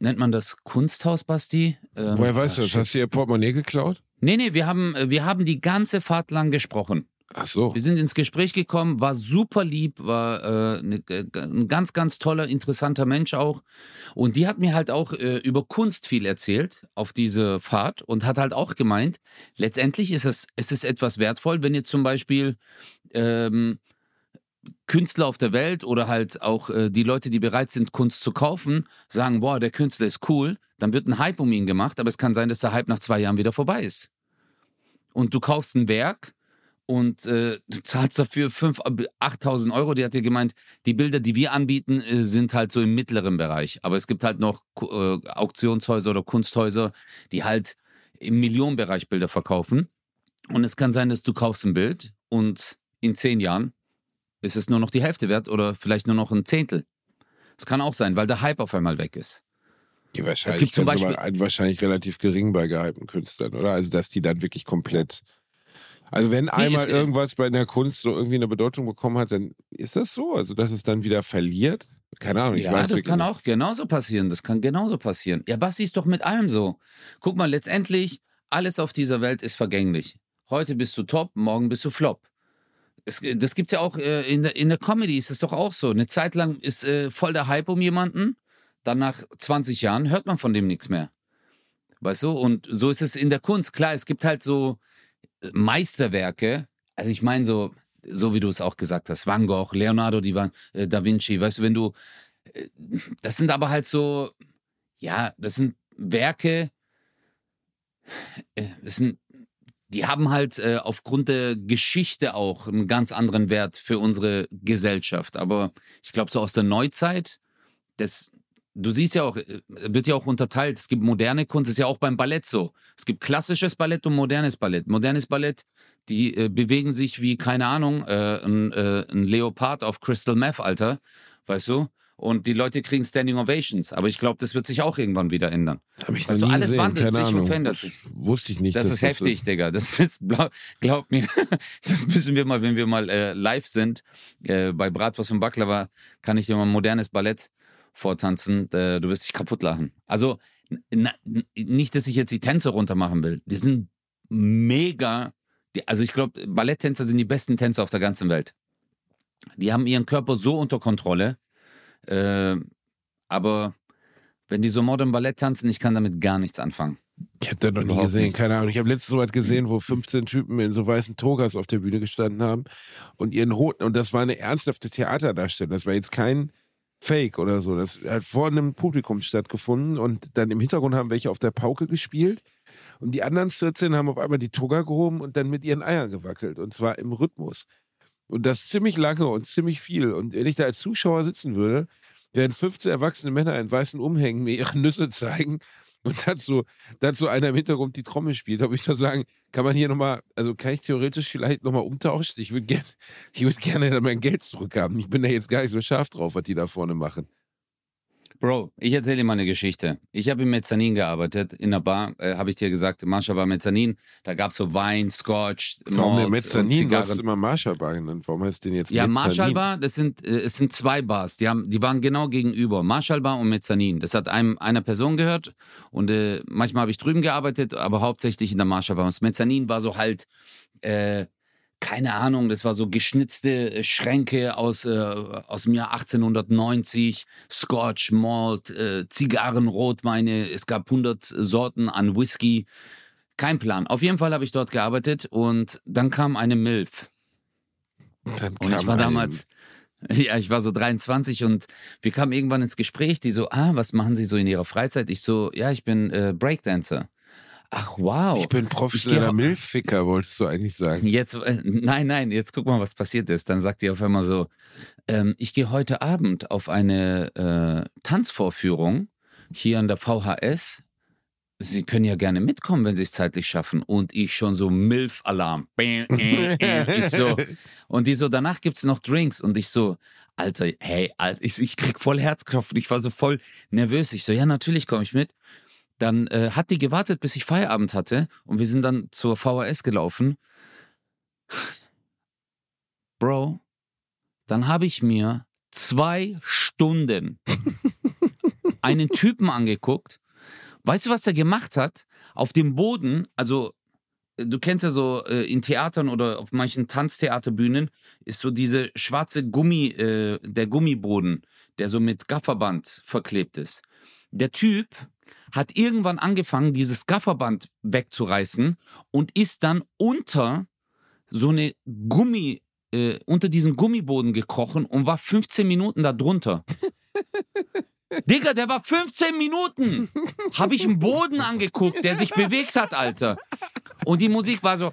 nennt man das Kunsthaus, Basti? Ähm, woher weißt du ah, das? shit. Hast du ihr Portemonnaie geklaut? Nee, nee, wir haben, äh, wir haben die ganze Fahrt lang gesprochen. Ach so. Wir sind ins Gespräch gekommen, war super lieb, war äh, ne, ein ganz, ganz toller, interessanter Mensch auch. Und die hat mir halt auch äh, über Kunst viel erzählt auf diese Fahrt und hat halt auch gemeint, letztendlich ist es, es ist etwas wertvoll, wenn ihr zum Beispiel ähm, Künstler auf der Welt oder halt auch äh, die Leute, die bereit sind, Kunst zu kaufen, sagen, boah, der Künstler ist cool, dann wird ein Hype um ihn gemacht, aber es kann sein, dass der Hype nach zwei Jahren wieder vorbei ist. Und du kaufst ein Werk und äh, du zahlst dafür 5.000, 8.000 Euro. Die hat dir gemeint, die Bilder, die wir anbieten, äh, sind halt so im mittleren Bereich. Aber es gibt halt noch äh, Auktionshäuser oder Kunsthäuser, die halt im Millionenbereich Bilder verkaufen. Und es kann sein, dass du kaufst ein Bild und in zehn Jahren ist es nur noch die Hälfte wert oder vielleicht nur noch ein Zehntel. Es kann auch sein, weil der Hype auf einmal weg ist. Die Wahrscheinlichkeit gibt zum Beispiel- ein- wahrscheinlich relativ gering bei gehypten Künstlern, oder? Also, dass die dann wirklich komplett. Also, wenn einmal es- irgendwas bei der Kunst so irgendwie eine Bedeutung bekommen hat, dann ist das so. Also, dass es dann wieder verliert. Keine Ahnung, ich ja, weiß das kann nicht. auch genauso passieren. Das kann genauso passieren. Ja, Basti ist doch mit allem so. Guck mal, letztendlich, alles auf dieser Welt ist vergänglich. Heute bist du top, morgen bist du flop. Es, das gibt's ja auch äh, in, der, in der Comedy, ist es doch auch so. Eine Zeit lang ist äh, voll der Hype um jemanden, dann nach 20 Jahren hört man von dem nichts mehr. Weißt du? Und so ist es in der Kunst. Klar, es gibt halt so Meisterwerke. Also ich meine so, so wie du es auch gesagt hast, Van Gogh, Leonardo äh, da Vinci, weißt du, wenn du, äh, das sind aber halt so, ja, das sind Werke, äh, das sind, die haben halt aufgrund der Geschichte auch einen ganz anderen Wert für unsere Gesellschaft. Aber ich glaube, so aus der Neuzeit, das, du siehst ja auch, äh, wird ja auch unterteilt. Es gibt moderne Kunst, ist ja auch beim Ballett so. Es gibt klassisches Ballett und modernes Ballett. Modernes Ballett, die äh, bewegen sich wie, keine Ahnung, äh, ein, äh, ein Leopard auf Crystal Meth, Alter, weißt du? Und die Leute kriegen Standing Ovations. Aber ich glaube, das wird sich auch irgendwann wieder ändern. Hab ich nie alles gesehen, wandelt keine sich und Ahnung. verändert sich. Wusste ich nicht. Das ist heftig, Digga. Das ist, glaub, glaub mir, das müssen wir mal, wenn wir mal äh, live sind, äh, bei Bratwurst und Baklava, kann ich dir mal ein modernes Ballett vortanzen. Äh, du wirst dich kaputt lachen. Also, na, nicht, dass ich jetzt die Tänze runtermachen will. Die sind mega. Die, also, ich glaube, Balletttänzer sind die besten Tänzer auf der ganzen Welt. Die haben ihren Körper so unter Kontrolle. Äh, aber wenn die so modern Ballett tanzen, ich kann damit gar nichts anfangen. Ich habe da noch nie gesehen, nichts. keine Ahnung. Ich habe letztens so was gesehen, wo 15 Typen in so weißen Togas auf der Bühne gestanden haben und ihren Hoden, und das war eine ernsthafte Theaterdarstellung. Das war jetzt kein Fake oder so. Das hat vor einem Publikum stattgefunden und dann im Hintergrund haben welche auf der Pauke gespielt und die anderen 14 haben auf einmal die Toga gehoben und dann mit ihren Eiern gewackelt und zwar im Rhythmus. Und das ziemlich lange und ziemlich viel. Und wenn ich da als Zuschauer sitzen würde, während 15 erwachsene Männer in weißen Umhängen mir ihre Nüsse zeigen und dazu, dazu einer im Hintergrund die Trommel spielt, da würde ich doch sagen, kann man hier nochmal, also kann ich theoretisch vielleicht nochmal umtauschen? Ich würde gerne, ich würde gerne mein Geld zurückhaben. Ich bin da jetzt gar nicht so scharf drauf, was die da vorne machen. Bro, ich erzähle dir mal eine Geschichte. Ich habe im Mezzanin gearbeitet, in einer Bar, äh, habe ich dir gesagt, Marsha Bar Mezzanin. Da gab es so Wein, Scotch, Warum der Mezzanin? Du hast immer Marshall Bar genannt. Warum heißt den jetzt Ja, Mezzanin? Marshall Bar, das sind, äh, es sind zwei Bars. Die, haben, die waren genau gegenüber. Marshall Bar und Mezzanin. Das hat einem, einer Person gehört. Und äh, manchmal habe ich drüben gearbeitet, aber hauptsächlich in der Marshall Bar. Und das Mezzanin war so halt, äh, keine Ahnung, das war so geschnitzte äh, Schränke aus, äh, aus dem Jahr 1890. Scotch, Malt, äh, Zigarren, Rotweine. Es gab 100 Sorten an Whisky. Kein Plan. Auf jeden Fall habe ich dort gearbeitet und dann kam eine Milf. Dann Und ich war damals, ja, ich war so 23 und wir kamen irgendwann ins Gespräch, die so, ah, was machen Sie so in Ihrer Freizeit? Ich so, ja, ich bin äh, Breakdancer. Ach, wow. Ich bin professioneller Ich Milchficker, wolltest du eigentlich sagen. Jetzt, äh, nein, nein, jetzt guck mal, was passiert ist. Dann sagt die auf einmal so, ähm, ich gehe heute Abend auf eine äh, Tanzvorführung hier an der VHS. Sie können ja gerne mitkommen, wenn Sie es zeitlich schaffen. Und ich schon so Milf-Alarm. So, und die so, danach gibt's noch Drinks. Und ich so, Alter, hey, Alter, ich, ich krieg voll Herzklopfen. Ich war so voll nervös. Ich so, ja, natürlich komme ich mit. Dann äh, hat die gewartet, bis ich Feierabend hatte. Und wir sind dann zur VHS gelaufen. Bro, dann habe ich mir zwei Stunden einen Typen angeguckt. Weißt du, was der gemacht hat? Auf dem Boden, also äh, du kennst ja so äh, in Theatern oder auf manchen Tanztheaterbühnen, ist so diese schwarze Gummi, äh, der Gummiboden, der so mit Gafferband verklebt ist. Der Typ hat irgendwann angefangen, dieses Gafferband wegzureißen und ist dann unter so eine Gummi, äh, unter diesen Gummiboden gekrochen und war 15 Minuten da drunter. Digga, der war 15 Minuten. Habe ich einen Boden angeguckt, der sich bewegt hat, Alter. Und die Musik war so.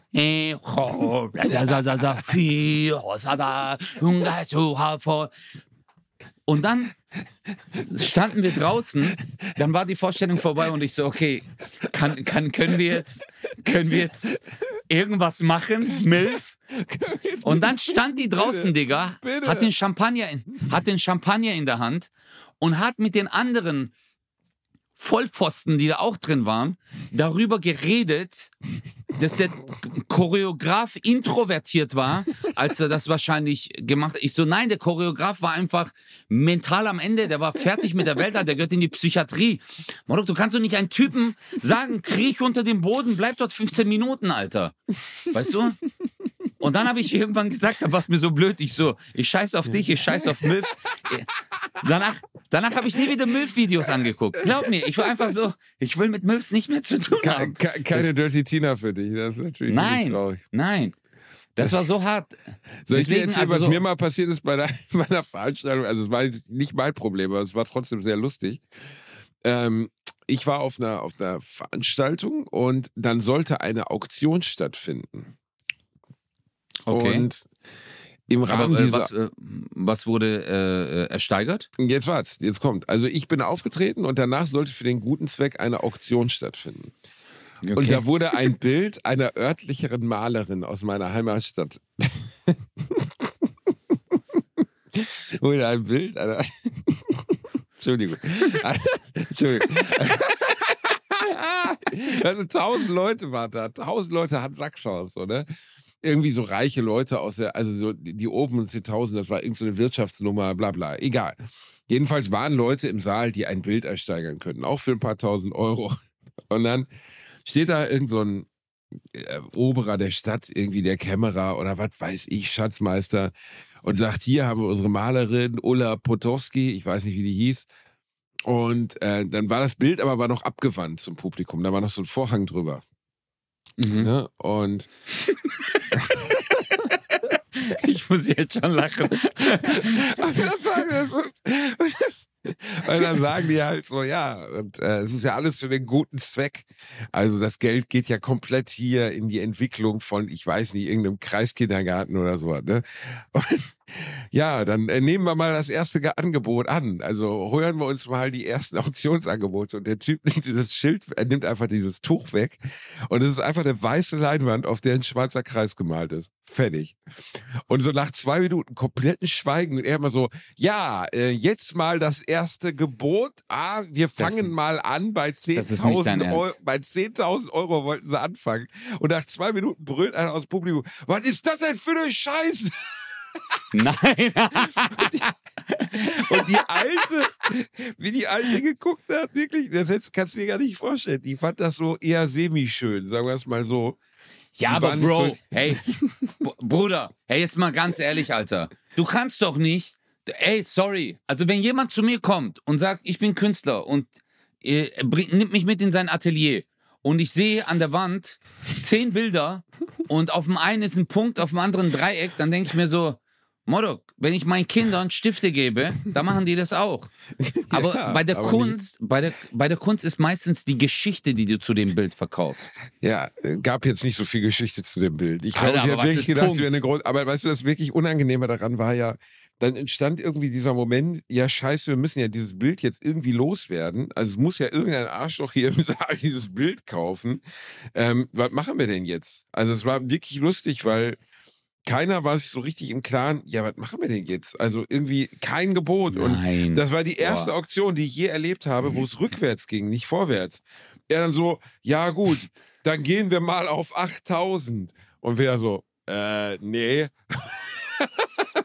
Und dann standen wir draußen, dann war die Vorstellung vorbei und ich so, okay, kann, kann, können wir jetzt, können wir jetzt irgendwas machen? Milf? Und dann stand die draußen, Digga, hat den Champagner, in, hat den Champagner in der Hand und hat mit den anderen Vollpfosten, die da auch drin waren, darüber geredet, dass der Choreograf introvertiert war, als er das wahrscheinlich gemacht hat. Ich so, nein, der Choreograf war einfach mental am Ende, der war fertig mit der Welt, der gehört in die Psychiatrie. Morok, du kannst doch nicht einen Typen sagen, kriech unter dem Boden, bleib dort 15 Minuten, Alter. Weißt du? Und dann habe ich irgendwann gesagt, es mir so blöd. Ich so, ich scheiß auf dich, ich scheiß auf Milf. Danach, danach habe ich nie wieder Milf-Videos angeguckt. Glaub mir, ich war einfach so, ich will mit Milfs nicht mehr zu tun Ke haben. ke keine Dirty Tina für dich. Das ist natürlich Nein, traurig. nein. Das war so hart. Soll ich dir erzählen, also was so- mir mal passiert ist bei der Veranstaltung? Also es war nicht mein Problem, aber es war trotzdem sehr lustig. Ähm, ich war auf einer, auf einer Veranstaltung und dann sollte eine Auktion stattfinden. Okay. Und im Rahmen Aber äh, dieser... was, äh, was wurde äh, äh, ersteigert? Jetzt war's, jetzt kommt. Also ich bin aufgetreten und danach sollte für den guten Zweck eine Auktion stattfinden. Und da wurde ein Bild einer örtlicheren Malerin aus meiner Heimatstadt. wurde ein Bild einer. Entschuldigung. Entschuldigung. Also tausend Leute waren da. Tausend Leute hatten Sackchance, oder? Irgendwie so reiche Leute aus der, also so die oben und 10.000, das war irgendeine so Wirtschaftsnummer, bla bla. Egal. Jedenfalls waren Leute im Saal, die ein Bild ersteigern könnten, auch für ein paar tausend Euro. Und dann steht da irgend so ein äh, Oberer der Stadt, irgendwie der Kämmerer oder was weiß ich, Schatzmeister, und sagt, hier haben wir unsere Malerin Ulla Potowski, ich weiß nicht, wie die hieß. Und äh, dann war das Bild aber war noch abgewandt zum Publikum, da war noch so ein Vorhang drüber. Mhm. Ne? Und Ich muss jetzt schon lachen. Und das das und das, weil dann sagen die halt so, ja, und äh, es ist ja alles für den guten Zweck. Also das Geld geht ja komplett hier in die Entwicklung von, ich weiß nicht, irgendeinem Kreiskindergarten oder so. Ne? Und ja, dann äh, nehmen wir mal das erste Ge- Angebot an. Also hören wir uns mal die ersten Auktionsangebote. Und der Typ nimmt das Schild, er nimmt einfach dieses Tuch weg. Und es ist einfach eine weiße Leinwand, auf der ein schwarzer Kreis gemalt ist. Fertig. Und so nach zwei Minuten kompletten Schweigen und er immer so, ja, äh, jetzt mal das erste Gebot. Ah, wir fangen Das- mal an bei das ist nicht dein 10.000 Euro. Bei 10.000 Euro wollten sie anfangen. Und nach zwei Minuten brüllt einer aus dem Publikum, was ist das denn für eine Scheiße? Nein. Und die Alte, wie die Alte geguckt hat, wirklich, das kannst du dir gar nicht vorstellen. Die fand das so eher semi-schön, sagen wir es mal so. Ja, Die aber Bro, so- hey, Br- Bruder, hey, jetzt mal ganz ehrlich, Alter. Du kannst doch nicht, ey, sorry. Also, wenn jemand zu mir kommt und sagt, ich bin Künstler und äh, nimmt mich mit in sein Atelier und ich sehe an der Wand zehn Bilder und auf dem einen ist ein Punkt, auf dem anderen ein Dreieck, dann denke ich mir so, Modok, wenn ich meinen Kindern Stifte gebe, dann machen die das auch. Aber Ja, bei der aber Kunst, bei der, bei der Kunst ist meistens die Geschichte, die du zu dem Bild verkaufst. Ja, gab jetzt nicht so viel Geschichte zu dem Bild. Ich glaube, hat was wirklich gedacht, Punkt? sie wäre eine große. Aber weißt du, das wirklich Unangenehme daran war ja, dann entstand irgendwie dieser Moment, ja, scheiße, wir müssen ja dieses Bild jetzt irgendwie loswerden. Also es muss ja irgendein Arschloch hier im Saal dieses Bild kaufen. Ähm, was machen wir denn jetzt? Also es war wirklich lustig, weil keiner war sich so richtig im Klaren, ja, was machen wir denn jetzt? Also irgendwie kein Gebot. Und Nein. das war die erste Boah. Auktion, die ich je erlebt habe, wo es rückwärts ging, nicht vorwärts. Er dann so, ja gut, dann gehen wir mal auf 8000. Und wir so, äh, nee.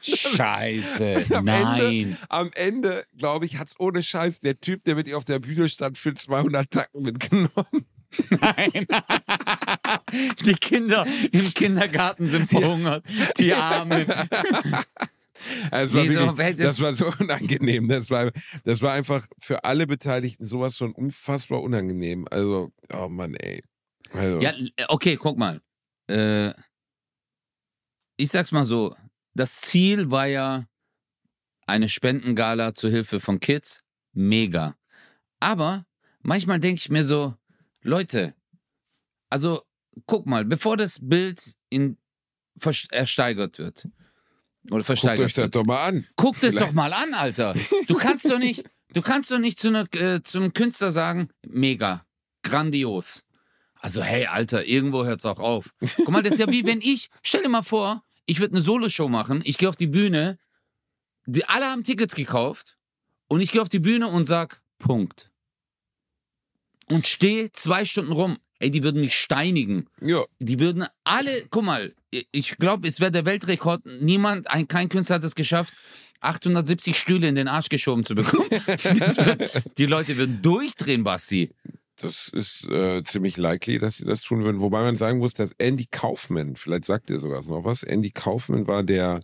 Scheiße. Am Nein. Ende, am Ende, glaube ich, hat's ohne Scheiß der Typ, der mit ihr auf der Bühne stand, für 200 Tacken mitgenommen. Nein. Die Kinder im Kindergarten sind verhungert. Die Armen. Also Wieso war wirklich, das war so unangenehm. Das war, das war einfach für alle Beteiligten sowas von unfassbar unangenehm. Also, oh Mann, ey. Also, Ja, okay, guck mal. Äh, ich sag's mal so. Das Ziel war ja eine Spendengala zur Hilfe von Kids. Mega. Aber manchmal denke ich mir so, Leute, also guck mal, bevor das Bild in, vers- ersteigert wird. Oder Guckt versteigert euch das wird. doch mal an. Guck das Vielleicht- doch mal an, Alter. Du kannst doch nicht, du kannst doch nicht zu einer, äh, zum Künstler sagen, mega, grandios. Also, hey, Alter, irgendwo hört's auch auf. Guck mal, das ist ja wie wenn ich, stell dir mal vor, ich würde eine Soloshow machen, ich gehe auf die Bühne, die alle haben Tickets gekauft und ich gehe auf die Bühne und sag, Punkt. Und stehe zwei Stunden rum. Ey, die würden mich steinigen. Ja, Die würden alle, guck mal, ich glaube, es wäre der Weltrekord. Niemand, ein, kein Künstler hat es geschafft, 870 Stühle in den Arsch geschoben zu bekommen. Wird, die Leute würden durchdrehen, Basti. das ist äh, ziemlich likely, dass sie das tun würden. Wobei man sagen muss, dass Andy Kaufman, vielleicht sagt ihr sogar noch was, Andy Kaufman war der,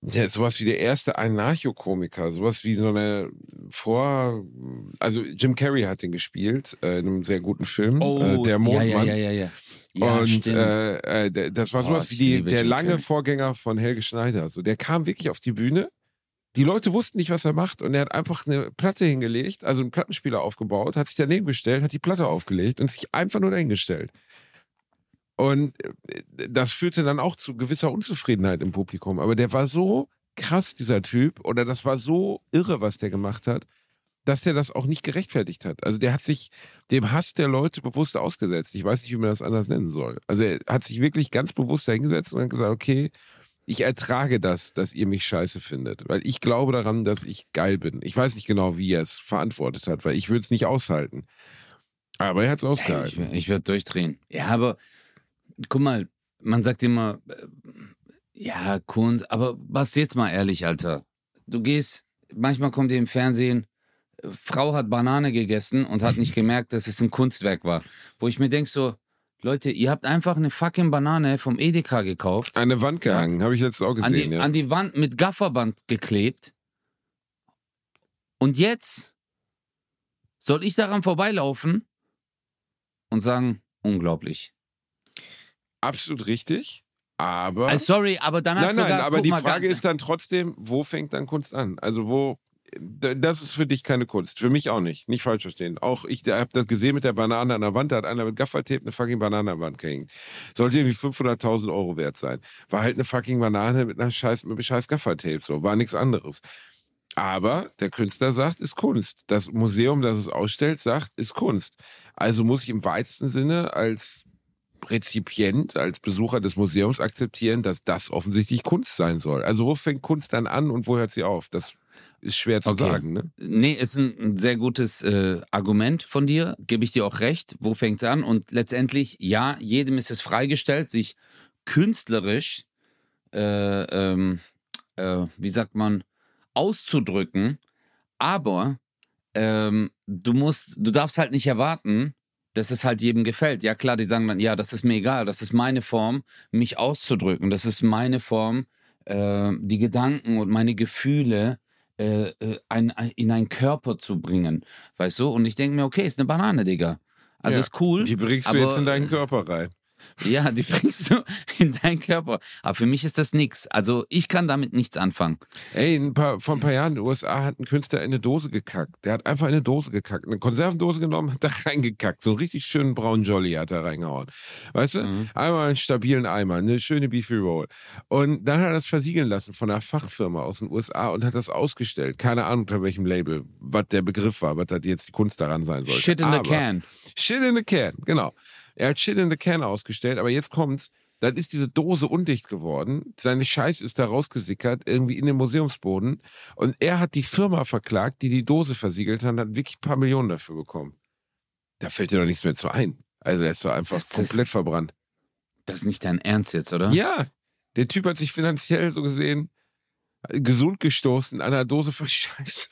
der sowas wie der erste Anarcho-Komiker, sowas wie so eine vor, also Jim Carrey hat den gespielt äh, in einem sehr guten Film, äh, der Mondmann. Oh, Ja, ja, ja, ja. ja. Ja, und äh, äh, das war Oh, sowas wie ich die, der Jim lange Carrey. Vorgänger von Helge Schneider. So, der kam wirklich auf die Bühne. Die Leute wussten nicht, was er macht und er hat einfach eine Platte hingelegt, also einen Plattenspieler aufgebaut, hat sich daneben gestellt, hat die Platte aufgelegt und sich einfach nur dahingestellt. Und äh, das führte dann auch zu gewisser Unzufriedenheit im Publikum. Aber der war so krass, dieser Typ, oder das war so irre, was der gemacht hat, dass der das auch nicht gerechtfertigt hat. Also der hat sich dem Hass der Leute bewusst ausgesetzt. Ich weiß nicht, wie man das anders nennen soll. Also er hat sich wirklich ganz bewusst dahingesetzt und hat gesagt, okay, ich ertrage das, dass ihr mich scheiße findet. Weil ich glaube daran, dass ich geil bin. Ich weiß nicht genau, wie er es verantwortet hat, weil ich würde es nicht aushalten. Aber er hat es Ey, ich ausgehalten. ich würde durchdrehen. Ja, aber guck mal, man sagt immer, äh, ja, Kunst, aber was jetzt mal ehrlich, Alter. Du gehst, manchmal kommt dir im Fernsehen, äh, Frau hat Banane gegessen und hat nicht gemerkt, dass es ein Kunstwerk war. Wo ich mir denk so, Leute, ihr habt einfach eine fucking Banane vom Edeka gekauft, An der Wand gehangen, habe ich letztens auch an gesehen. die, ja. an die Wand mit Gafferband geklebt. Und jetzt soll ich daran vorbeilaufen und sagen, unglaublich. Absolut richtig. Aber. Also sorry, aber dann hat nein, sogar, nein, aber die mal, Frage ist dann trotzdem, wo fängt dann Kunst an? Also wo, das ist für dich keine Kunst. Für mich auch nicht. Nicht falsch verstehen. Auch ich habe das gesehen mit der Banane an der Wand, da hat einer mit Gaffertape eine fucking Banane an der Wand gehängt. Sollte irgendwie 500.000 Euro wert sein. War halt eine fucking Banane mit einer scheiß, mit einem scheiß Gaffertape, so. War nichts anderes. Aber der Künstler sagt, ist Kunst. Das Museum, das es ausstellt, sagt, ist Kunst. Also muss ich im weitesten Sinne als Rezipient, als Besucher des Museums akzeptieren, dass das offensichtlich Kunst sein soll. Also wo fängt Kunst dann an und wo hört sie auf? Das ist schwer zu Okay. sagen, ne? Nee, ist ein, ein sehr gutes äh, Argument von dir, gebe ich dir auch recht. Wo fängt es an? Und letztendlich, ja, jedem ist es freigestellt, sich künstlerisch, äh, ähm, äh, wie sagt man, auszudrücken. Aber ähm, du musst, du darfst halt nicht erwarten, dass es halt jedem gefällt. Ja klar, die sagen dann, ja, das ist mir egal, das ist meine Form, mich auszudrücken. Das ist meine Form, äh, die Gedanken und meine Gefühle äh, äh, ein, ein, in einen Körper zu bringen. Weißt du? Und ich denke mir, okay, ist eine Banane, Digga. Also Ja, ist cool. Die bringst du aber- jetzt in deinen Körper rein. Ja, die bringst du in deinen Körper. Aber für mich ist das nix. Also ich kann damit nichts anfangen. Ey, ein paar, vor ein paar Jahren in den USA hat ein Künstler in eine Dose gekackt. Der hat einfach in eine Dose gekackt. Eine Konservendose genommen, hat da reingekackt. So einen richtig schönen braunen Jolly hat er reingehauen. Weißt du? Mhm. Einmal einen stabilen Eimer, eine schöne Beefy Roll. Und dann hat er das versiegeln lassen von einer Fachfirma aus den USA und hat das ausgestellt. Keine Ahnung unter welchem Label, was der Begriff war, was da jetzt die Kunst daran sein sollte. Shit in the Aber- can. Shit in the Can, genau. Er hat Shit in the Can ausgestellt, aber jetzt kommt's. Dann ist diese Dose undicht geworden. Seine Scheiß ist da rausgesickert, irgendwie in den Museumsboden. Und er hat die Firma verklagt, die die Dose versiegelt hat, und hat wirklich ein paar Millionen dafür bekommen. Da fällt dir doch nichts mehr zu ein. Also er ist doch einfach Das ist- komplett verbrannt. Das ist nicht dein Ernst jetzt, oder? Ja, der Typ hat sich finanziell so gesehen gesund gestoßen an einer Dose für Scheiße.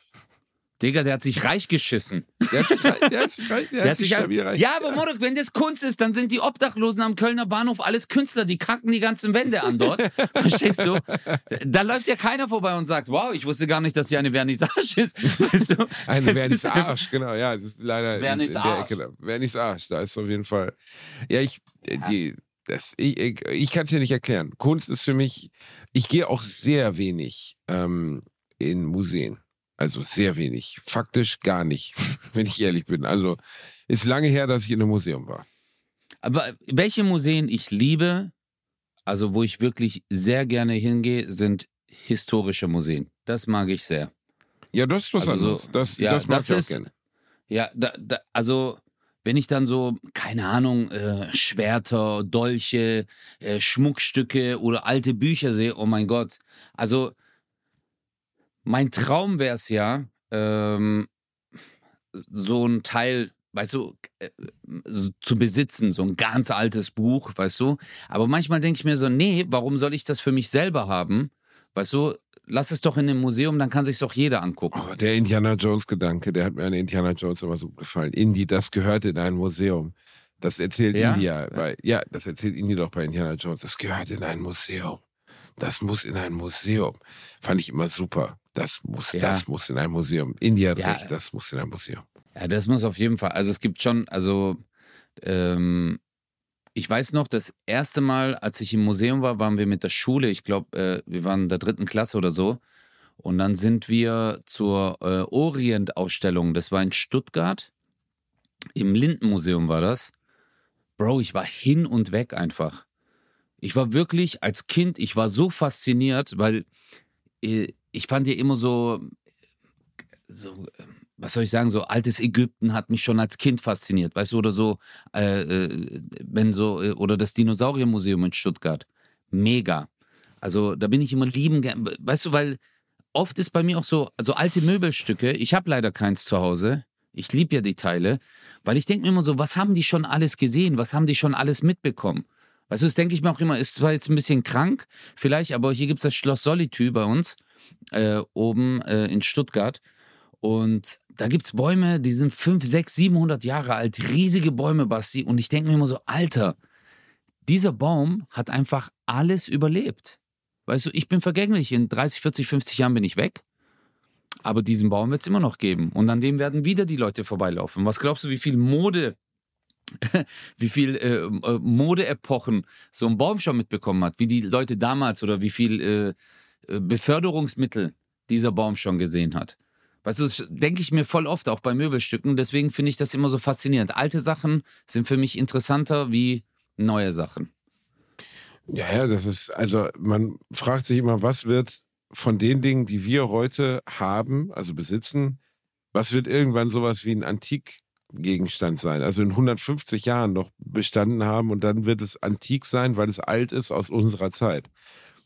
Digga, der hat sich reich geschissen. Der hat sich, reich- der hat sich, reich- der Der hat hat sich sich stabil reich- ja, aber Morok, wenn das Kunst ist, dann sind die Obdachlosen am Kölner Bahnhof alles Künstler, die kacken die ganzen Wände an dort. Verstehst du? Da läuft ja keiner vorbei und sagt, wow, ich wusste gar nicht, dass hier eine Vernissage ist. Weißt du? Eine Vernissage, genau, ja, das ist leider in, in Vernissage. der Ecke. da. Vernissage, da ist auf jeden Fall. Ja, ich, äh, die, das, ich, ich, ich kann es dir nicht erklären. Kunst ist für mich, ich gehe auch sehr wenig ähm, in Museen. Also sehr wenig. Faktisch gar nicht, wenn ich ehrlich bin. Also ist lange her, dass ich in einem Museum war. Aber welche Museen ich liebe, also wo ich wirklich sehr gerne hingehe, sind historische Museen. Das mag ich sehr. Ja, das ist was Also so- anderes. Das, ja, das mag das ich auch ist- gerne. Ja, da, da, also wenn ich dann so, keine Ahnung, äh, Schwerter, Dolche, äh, Schmuckstücke oder alte Bücher sehe, oh mein Gott. Also mein Traum wäre es ja, ähm, so ein Teil, weißt du, äh, so zu besitzen, so ein ganz altes Buch, weißt du. Aber manchmal denke ich mir so, nee, warum soll ich das für mich selber haben? Weißt du, lass es doch in einem Museum, dann kann sich doch jeder angucken. Oh, der Indiana Jones-Gedanke, der hat mir an Indiana Jones immer so gefallen. Indy, das gehört in ein Museum. Das erzählt Ja? India bei, ja, das erzählt Indy doch bei Indiana Jones. Das gehört in ein Museum. Das muss in ein Museum. Fand ich immer super. Das muss, Ja. das muss in ein Museum. India Ja. das muss in ein Museum. Ja, das muss auf jeden Fall. Also es gibt schon, also ähm, ich weiß noch, das erste Mal, als ich im Museum war, waren wir mit der Schule. Ich glaube, äh, wir waren in der dritten Klasse oder so. Und dann sind wir zur äh, Orient-Ausstellung. Das war in Stuttgart. Im Lindenmuseum war das. Bro, ich war hin und weg einfach. Ich war wirklich als Kind, ich war so fasziniert, weil äh, ich fand ja immer so, so was soll ich sagen, so altes Ägypten hat mich schon als Kind fasziniert, weißt du, oder so, äh, äh, wenn so, äh, oder das Dinosauriermuseum in Stuttgart. Mega. Also da bin ich immer lieben weißt du, weil oft ist bei mir auch so, also alte Möbelstücke, ich habe leider keins zu Hause, ich liebe ja die Teile, weil ich denke mir immer so, was haben die schon alles gesehen, was haben die schon alles mitbekommen? Weißt du, das denke ich mir auch immer, ist zwar jetzt ein bisschen krank, vielleicht, aber hier gibt es das Schloss Solitude bei uns, äh, oben äh, in Stuttgart. Und da gibt es Bäume, die sind 5, 6, 700 Jahre alt, riesige Bäume, Basti. Und ich denke mir immer so, Alter, dieser Baum hat einfach alles überlebt. Weißt du, ich bin vergänglich. In 30, 40, 50 Jahren bin ich weg. Aber diesen Baum wird es immer noch geben. Und an dem werden wieder die Leute vorbeilaufen. Was glaubst du, wie viel Mode, wie viel äh, äh, Modeepochen so ein Baum schon mitbekommen hat? Wie die Leute damals oder wie viel äh, Beförderungsmittel dieser Baum schon gesehen hat? Weißt du, das denke ich mir voll oft, auch bei Möbelstücken. Deswegen finde ich das immer so faszinierend. Alte Sachen sind für mich interessanter wie neue Sachen. Ja, ja, das ist, also man fragt sich immer, was wird von den Dingen, die wir heute haben, also besitzen, was wird irgendwann sowas wie ein Antikgegenstand sein? Also in 150 Jahren noch bestanden haben und dann wird es antik sein, weil es alt ist aus unserer Zeit.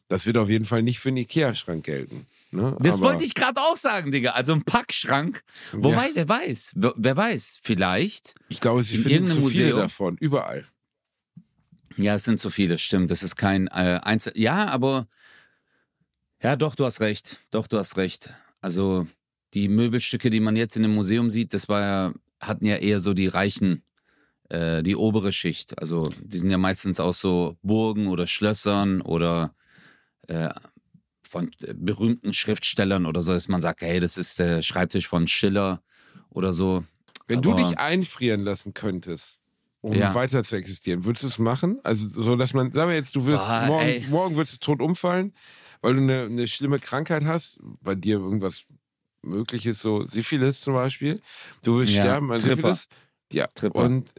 Das wird auf jeden Fall nicht für einen Ikea-Schrank gelten. Ne? Das Aber- wollte ich gerade auch sagen, Digga. Also ein Packschrank. Wobei, wer weiß, wer weiß, vielleicht. Ich glaube, sie in finden zu irgendeinem viele Museum- davon, überall. Ja, es sind zu viele, stimmt. Das ist kein äh, Einzel. Ja, aber. Ja, doch, du hast recht. Doch, du hast recht. Also, die Möbelstücke, die man jetzt in dem Museum sieht, das war ja, hatten ja eher so die Reichen, äh, die obere Schicht. Also, die sind ja meistens aus so Burgen oder Schlössern oder äh, von äh, berühmten Schriftstellern oder so, dass man sagt, hey, das ist der Schreibtisch von Schiller oder so. Wenn du Aber- dich einfrieren lassen könntest, um Ja. weiter zu existieren, würdest du es machen? Also so, dass man, sagen wir jetzt, du wirst Boah, ey. morgen, morgen würdest du tot umfallen, weil du eine, eine schlimme Krankheit hast, bei dir irgendwas mögliches, so Syphilis zum Beispiel. Du wirst Ja, sterben an Tripper. Syphilis. Ja, Tripper. und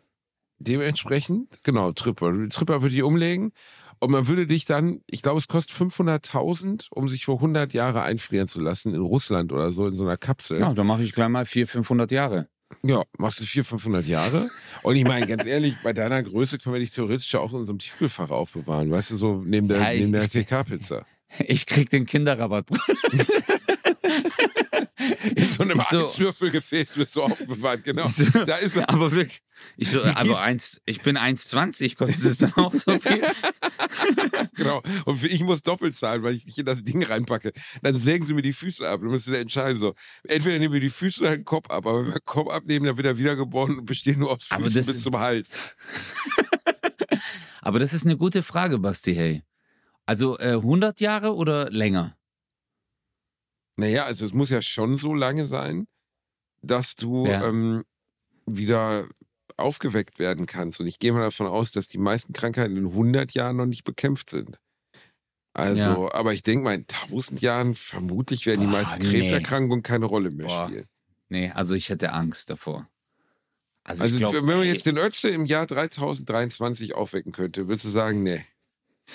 dementsprechend, genau, Tripper. Tripper würde ich umlegen und man würde dich dann, ich glaube, es kostet 500.000, um sich für 100 Jahre einfrieren zu lassen in Russland oder so in so einer Kapsel. Ja, dann mache ich gleich mal 400, 500 Jahre. Ja, machst du 400, 500 Jahre. Und ich meine, ganz ehrlich, bei deiner Größe können wir dich theoretisch ja auch in unserem Tiefkühlfach aufbewahren. Weißt du, so neben der, Ja, ich- neben der TK-Pizza. Ich krieg den Kinderrabatt. So einem so- Eiswürfelgefäß wirst du aufbewahrt, genau. So- Da ist er. Aber wirklich. Ich, so, also eins, ich bin 1,20, kostet es dann auch so viel? Genau. Und ich muss doppelt zahlen, weil ich nicht in das Ding reinpacke. Dann sägen sie mir die Füße ab. Dann müssen sie entscheiden. So, entweder nehmen wir die Füße oder den Kopf ab. Aber wenn wir den Kopf abnehmen, dann wird er wiedergeboren und besteht nur aus Aber Füßen bis zum Hals. Aber das ist eine gute Frage, Basti, hey. Also äh, 100 Jahre oder länger? Naja, also es muss ja schon so lange sein, dass du Ja. ähm, wieder aufgeweckt werden kannst. Und ich gehe mal davon aus, dass die meisten Krankheiten in 100 Jahren noch nicht bekämpft sind. Also, Ja. aber ich denke mal, in 1000 Jahren vermutlich werden die Boah, meisten nee. Krebserkrankungen keine Rolle mehr Boah. spielen. Nee, also ich hätte Angst davor. Also, Also, glaub, wenn man jetzt den Ötze im Jahr 3023 aufwecken könnte, würdest du sagen, nee.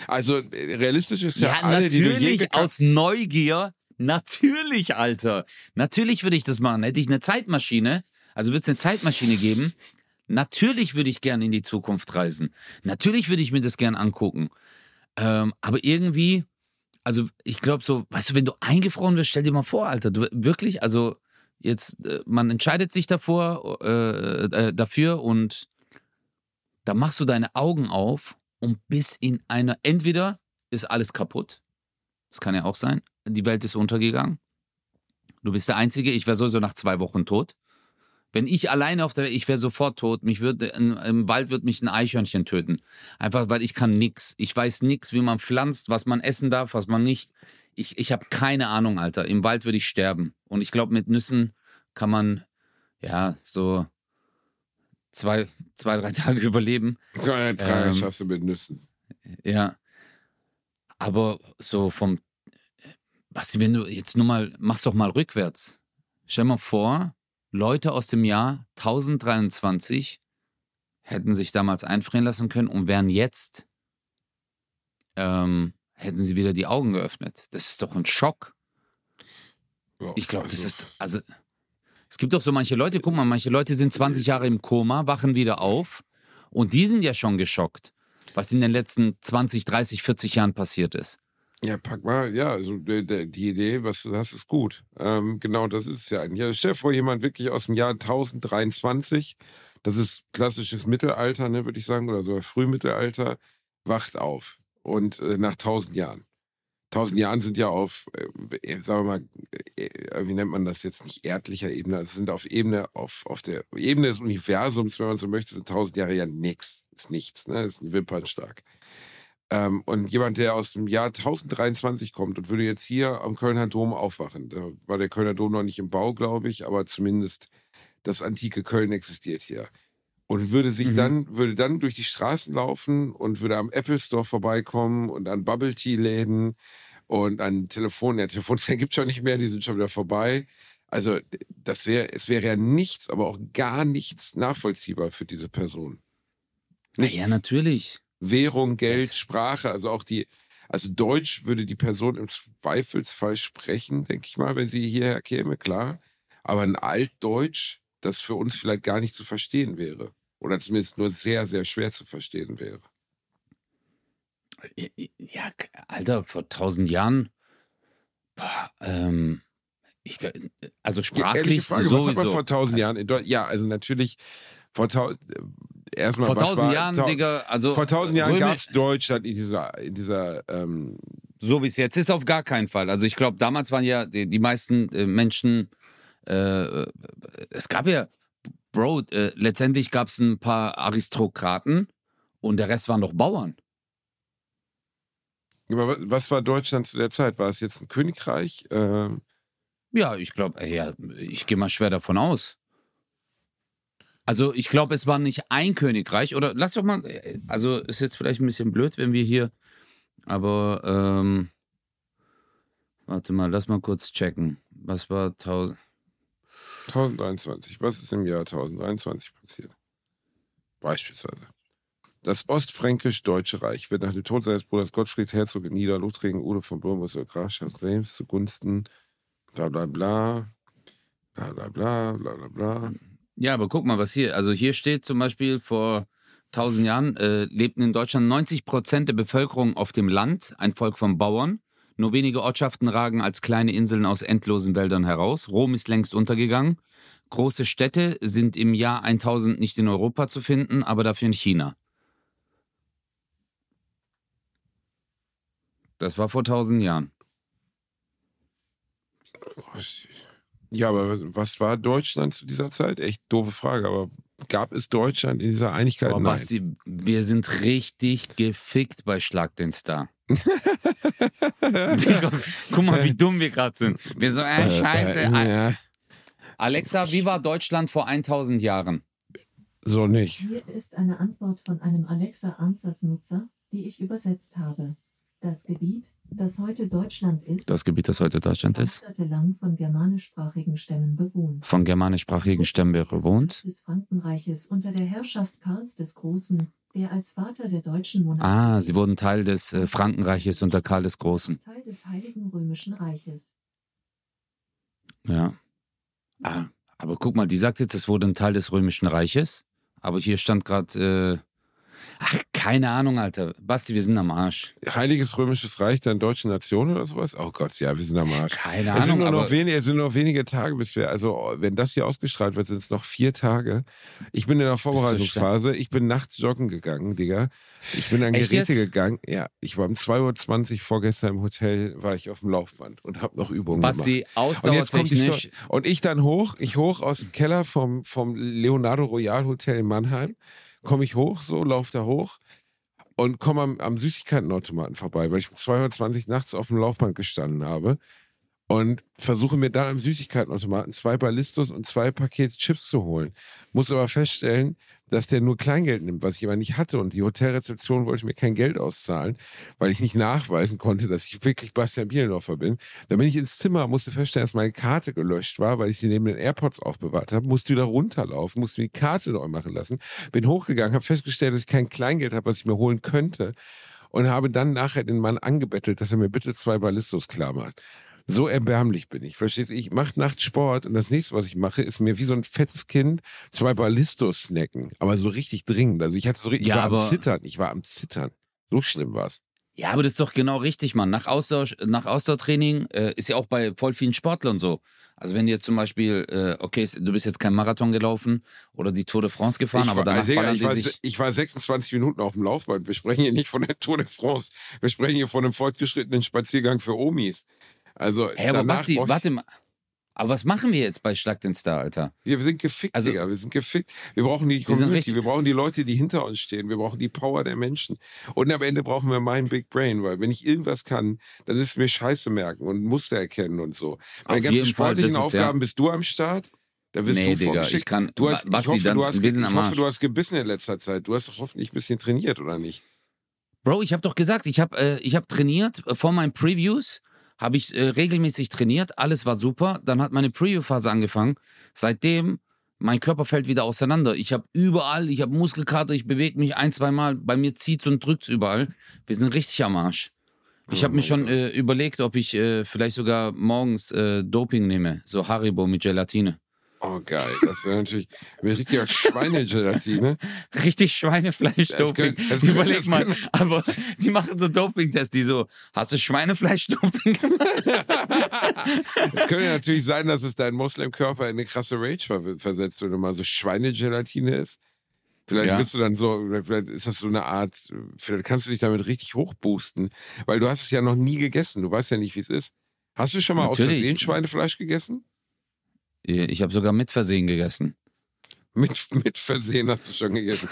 Also äh, realistisch ist ja, Ja, alle, die du je aus Neugier. Natürlich, Alter. Natürlich würde ich das machen. Hätte ich eine Zeitmaschine, also würde es eine Zeitmaschine geben, natürlich würde ich gerne in die Zukunft reisen. Natürlich würde ich mir das gern angucken. Ähm, aber irgendwie, also ich glaube so, weißt du, wenn du eingefroren wirst, stell dir mal vor, Alter, du wirklich, also jetzt, äh, man entscheidet sich davor, äh, äh, dafür und da machst du deine Augen auf und bis in einer, entweder ist alles kaputt, das kann ja auch sein, die Welt ist untergegangen, du bist der Einzige, ich wäre sowieso nach zwei Wochen tot. Wenn ich alleine auf der Welt, ich wäre sofort tot. Mich würde im, Wald wird mich ein Eichhörnchen töten. Einfach weil ich kann nix. Ich weiß nix, wie man pflanzt, was man essen darf, was man nicht. Ich, ich habe keine Ahnung, Alter. Im Wald würde ich sterben. Und ich glaube, mit Nüssen kann man ja so zwei, zwei, drei Tage überleben. Drei Ähm, schaffst du mit Nüssen. Ja. Aber so vom. Was, wenn du jetzt nur mal, mach's doch mal rückwärts. Stell mal vor, Leute aus dem Jahr 1023 hätten sich damals einfrieren lassen können und wären jetzt, ähm, hätten sie wieder die Augen geöffnet. Das ist doch ein Schock. Ja, Ich glaube, das also, ist, also, es gibt doch so manche Leute, guck mal, manche Leute sind 20 Jahre im Koma, wachen wieder auf und die sind ja schon geschockt, was in den letzten 20, 30, 40 Jahren passiert ist. Ja, pack mal, ja, also die, Idee, was du hast, ist gut. Ähm, genau, das ist es ja eigentlich. Also stell dir vor, jemand wirklich aus dem Jahr 1023, das ist klassisches Mittelalter, ne, würde ich sagen, oder sogar Frühmittelalter, wacht auf. Und äh, nach 1000 Jahren. 1000 Jahren sind ja auf, äh, sagen wir mal, äh, wie nennt man das jetzt, nicht erdlicher Ebene, also sind auf Ebene, auf, auf der Ebene des Universums, wenn man so möchte, sind 1000 Jahre ja nix, ist nichts, ne, ist ein Wimpernstark. Ähm, und jemand, der aus dem Jahr 1023 kommt und würde jetzt hier am Kölner Dom aufwachen, da war der Kölner Dom noch nicht im Bau, glaube ich, aber zumindest das antike Köln existiert hier. Und würde sich Mhm. dann, würde dann durch die Straßen laufen und würde am Apple Store vorbeikommen und an Bubble Tea Läden und an Telefon, ja, Telefonzellen gibt es schon nicht mehr, die sind schon wieder vorbei. Also, das wäre, es wäre ja nichts, aber auch gar nichts nachvollziehbar für diese Person. Nichts. Ja, natürlich. Währung, Geld, Das- Sprache, also auch die, also Deutsch würde die Person im Zweifelsfall sprechen, denke ich mal, wenn sie hierher käme, klar. Aber ein Altdeutsch, das für uns vielleicht gar nicht zu verstehen wäre. Oder zumindest nur sehr, sehr schwer zu verstehen wäre. Ja, Alter, vor tausend Jahren. Boah, ähm, ich, also Ja, sprachlich ehrliche Frage, was hat man sowieso. vor tausend Jahren in Deutschland? Ja, also natürlich vor tausend, erstmal, vor tausend war, Jahren, tau- Digga, also Vor tausend Jahren gab es Deutschland in dieser, in dieser, ähm, So wie es jetzt ist, auf gar keinen Fall. Also ich glaube, damals waren ja die, die meisten äh, Menschen, äh, es gab ja, Bro, äh, letztendlich gab es ein paar Aristokraten und der Rest waren doch Bauern. aber was- was war Deutschland zu der Zeit? War es jetzt ein Königreich? Ähm, Ja, ich glaube, ja, ich gehe mal schwer davon aus. Also ich glaube, es war nicht ein Königreich oder lass doch mal, also ist jetzt vielleicht ein bisschen blöd, wenn wir hier, aber ähm, warte mal, lass mal kurz checken. Was war 1000? 1023. Was ist im Jahr 1023 passiert? Beispielsweise. Das Ostfränkisch-Deutsche Reich wird nach dem Tod seines Bruders Gottfried Herzog in Niederlothringen Udo von Blomus oder Grafschaft Reims zugunsten bla bla bla bla bla bla bla bla bla. Ja, aber guck mal, was hier, also hier steht zum Beispiel vor 1000 Jahren äh, lebten in Deutschland 90 Prozent der Bevölkerung auf dem Land, ein Volk von Bauern. Nur wenige Ortschaften ragen als kleine Inseln aus endlosen Wäldern heraus. Rom ist längst untergegangen. Große Städte sind im Jahr 1000 nicht in Europa zu finden, aber dafür in China. Das war vor 1000 Jahren. Ja, aber was war Deutschland zu dieser Zeit? Echt doofe Frage, aber gab es Deutschland in dieser Einigkeit? Aber Nein. Basti, wir sind richtig gefickt bei Schlag den Star. Digga, Guck mal, wie dumm wir gerade sind. Wir so, äh, scheiße. Äh, ja, Alexa, wie war Deutschland vor 1000 Jahren? so nicht. Hier ist eine Antwort von einem Alexa Answers Nutzer, die ich übersetzt habe. Das Gebiet, das heute Deutschland ist, Das Gebiet, das heute Deutschland ist, von germanischsprachigen Stämmen bewohnt. von germanischsprachigen Stämmen bewohnt. des Frankenreiches unter der Herrschaft Karls des Großen, der als Vater der deutschen Monarchie Ah, sie wurden Teil des äh, Frankenreiches unter Karl des Großen. Teil des Heiligen Römischen Reiches. Ja. Ah, aber guck mal, die sagt jetzt, es wurde ein Teil des Römischen Reiches. Aber hier stand gerade, äh, ach, keine Ahnung, Alter. Basti, wir sind am Arsch. Heiliges Römisches Reich der deutschen Nation oder sowas? Oh Gott, ja, wir sind am Arsch. Keine Es sind, Ahnung, nur noch wenige, es sind nur noch wenige Tage, bis wir, also wenn das hier ausgestrahlt wird, sind es noch vier Tage. Ich bin in der Vorbereitungsphase. Ich bin nachts joggen gegangen, Digga. Ich bin an Geräte gegangen. Ja, ich war um 2.20 Uhr vorgestern im Hotel, war ich auf dem Laufband und habe noch Übungen gemacht. Basti, Und jetzt kommt die ausdauertechnisch. Story. Und ich dann hoch, ich hoch aus dem Keller vom, vom Leonardo Royal Hotel in Mannheim, komme ich hoch, so, lauf da hoch und komme am, am Süßigkeitenautomaten vorbei, weil ich um 2.20 Uhr nachts auf dem Laufband gestanden habe und versuche mir dann am Süßigkeitenautomaten zwei Ballistos und zwei Pakete Chips zu holen. Muss aber feststellen, dass der nur Kleingeld nimmt, was ich aber nicht hatte. Und die Hotelrezeption wollte mir kein Geld auszahlen, weil ich nicht nachweisen konnte, dass ich wirklich Bastian Bielendorfer bin. Dann bin ich ins Zimmer, musste feststellen, dass meine Karte gelöscht war, weil ich sie neben den AirPods aufbewahrt habe, musste wieder runterlaufen, musste mir die Karte neu machen lassen, bin hochgegangen, habe festgestellt, dass ich kein Kleingeld habe, was ich mir holen könnte und habe dann nachher den Mann angebettelt, dass er mir bitte zwei Ballistos klar macht. So erbärmlich bin ich. Verstehst du? Ich mache nachts Sport und das nächste, was ich mache, ist mir wie so ein fettes Kind zwei Ballistos snacken. Aber so richtig dringend. Also ich hatte so richtig, Ja, ich war aber- am Zittern. Ich war am Zittern. So schlimm war's. Ja, aber das ist doch genau richtig, Mann. Nach, Ausdauer, nach Ausdauertraining äh, ist ja auch bei voll vielen Sportlern so. Also wenn jetzt zum Beispiel, äh, okay, du bist jetzt kein Marathon gelaufen oder die Tour de France gefahren, ich, aber war, danach Digga, ich, war, ich war 26 Minuten auf dem Laufband. Wir sprechen hier nicht von der Tour de France. Wir sprechen hier von einem fortgeschrittenen Spaziergang für Omis. Also Hey, aber Basti, warte mal. Aber was machen wir jetzt bei Schlag den Star, Alter? Wir sind gefickt, Also- Digga. Wir sind gefickt. Wir brauchen die Wir Community. richtig- Wir brauchen die Leute, die hinter uns stehen. Wir brauchen die Power der Menschen. Und am Ende brauchen wir mein Big Brain, weil wenn ich irgendwas kann, dann ist mir Scheiße merken und Muster erkennen und so. Meine Auf ganzen Fall, sportlichen das ist ja- Aufgaben bist du am Start. Da wirst Nee, du Digga, ich kann- Du hast, Basti, ich hoffe, dann- du hast, wir ich hoffe, du hast gebissen in letzter Zeit. Du hast doch hoffentlich ein bisschen trainiert, oder nicht? Bro, ich habe doch gesagt, ich habe äh, ich hab trainiert. äh, Vor meinen Previews habe ich äh, regelmäßig trainiert. Alles war super. Dann hat meine Preview-Phase angefangen. Seitdem, mein Körper fällt wieder auseinander. Ich habe überall, ich habe Muskelkater, ich bewege mich ein, zwei Mal. Bei mir zieht und drückt überall. Wir sind richtig am Arsch. Ich Oh habe mir schon äh, überlegt, ob ich äh, vielleicht sogar morgens äh, Doping nehme. So Haribo mit Gelatine. Oh, geil. Das wäre natürlich ein richtiger Schweinegelatine. Richtig Schweinefleisch-Doping. Können- können- Überleg das mal. können- Aber die machen so Doping-Tests, die so, hast du Schweinefleisch-Doping gemacht? Es könnte natürlich sein, dass es deinen Moslem-Körper in eine krasse Rage ver versetzt, wenn du mal so Schweinegelatine isst. Vielleicht Ja. bist du dann so, vielleicht ist das so eine Art, vielleicht kannst du dich damit richtig hochboosten, weil du hast es ja noch nie gegessen. Du weißt ja nicht, wie es ist. Hast du schon mal aus Natürlich. Versehen Schweinefleisch gegessen? Ich habe sogar mit Versehen gegessen. Mit, mit Versehen hast du schon gegessen.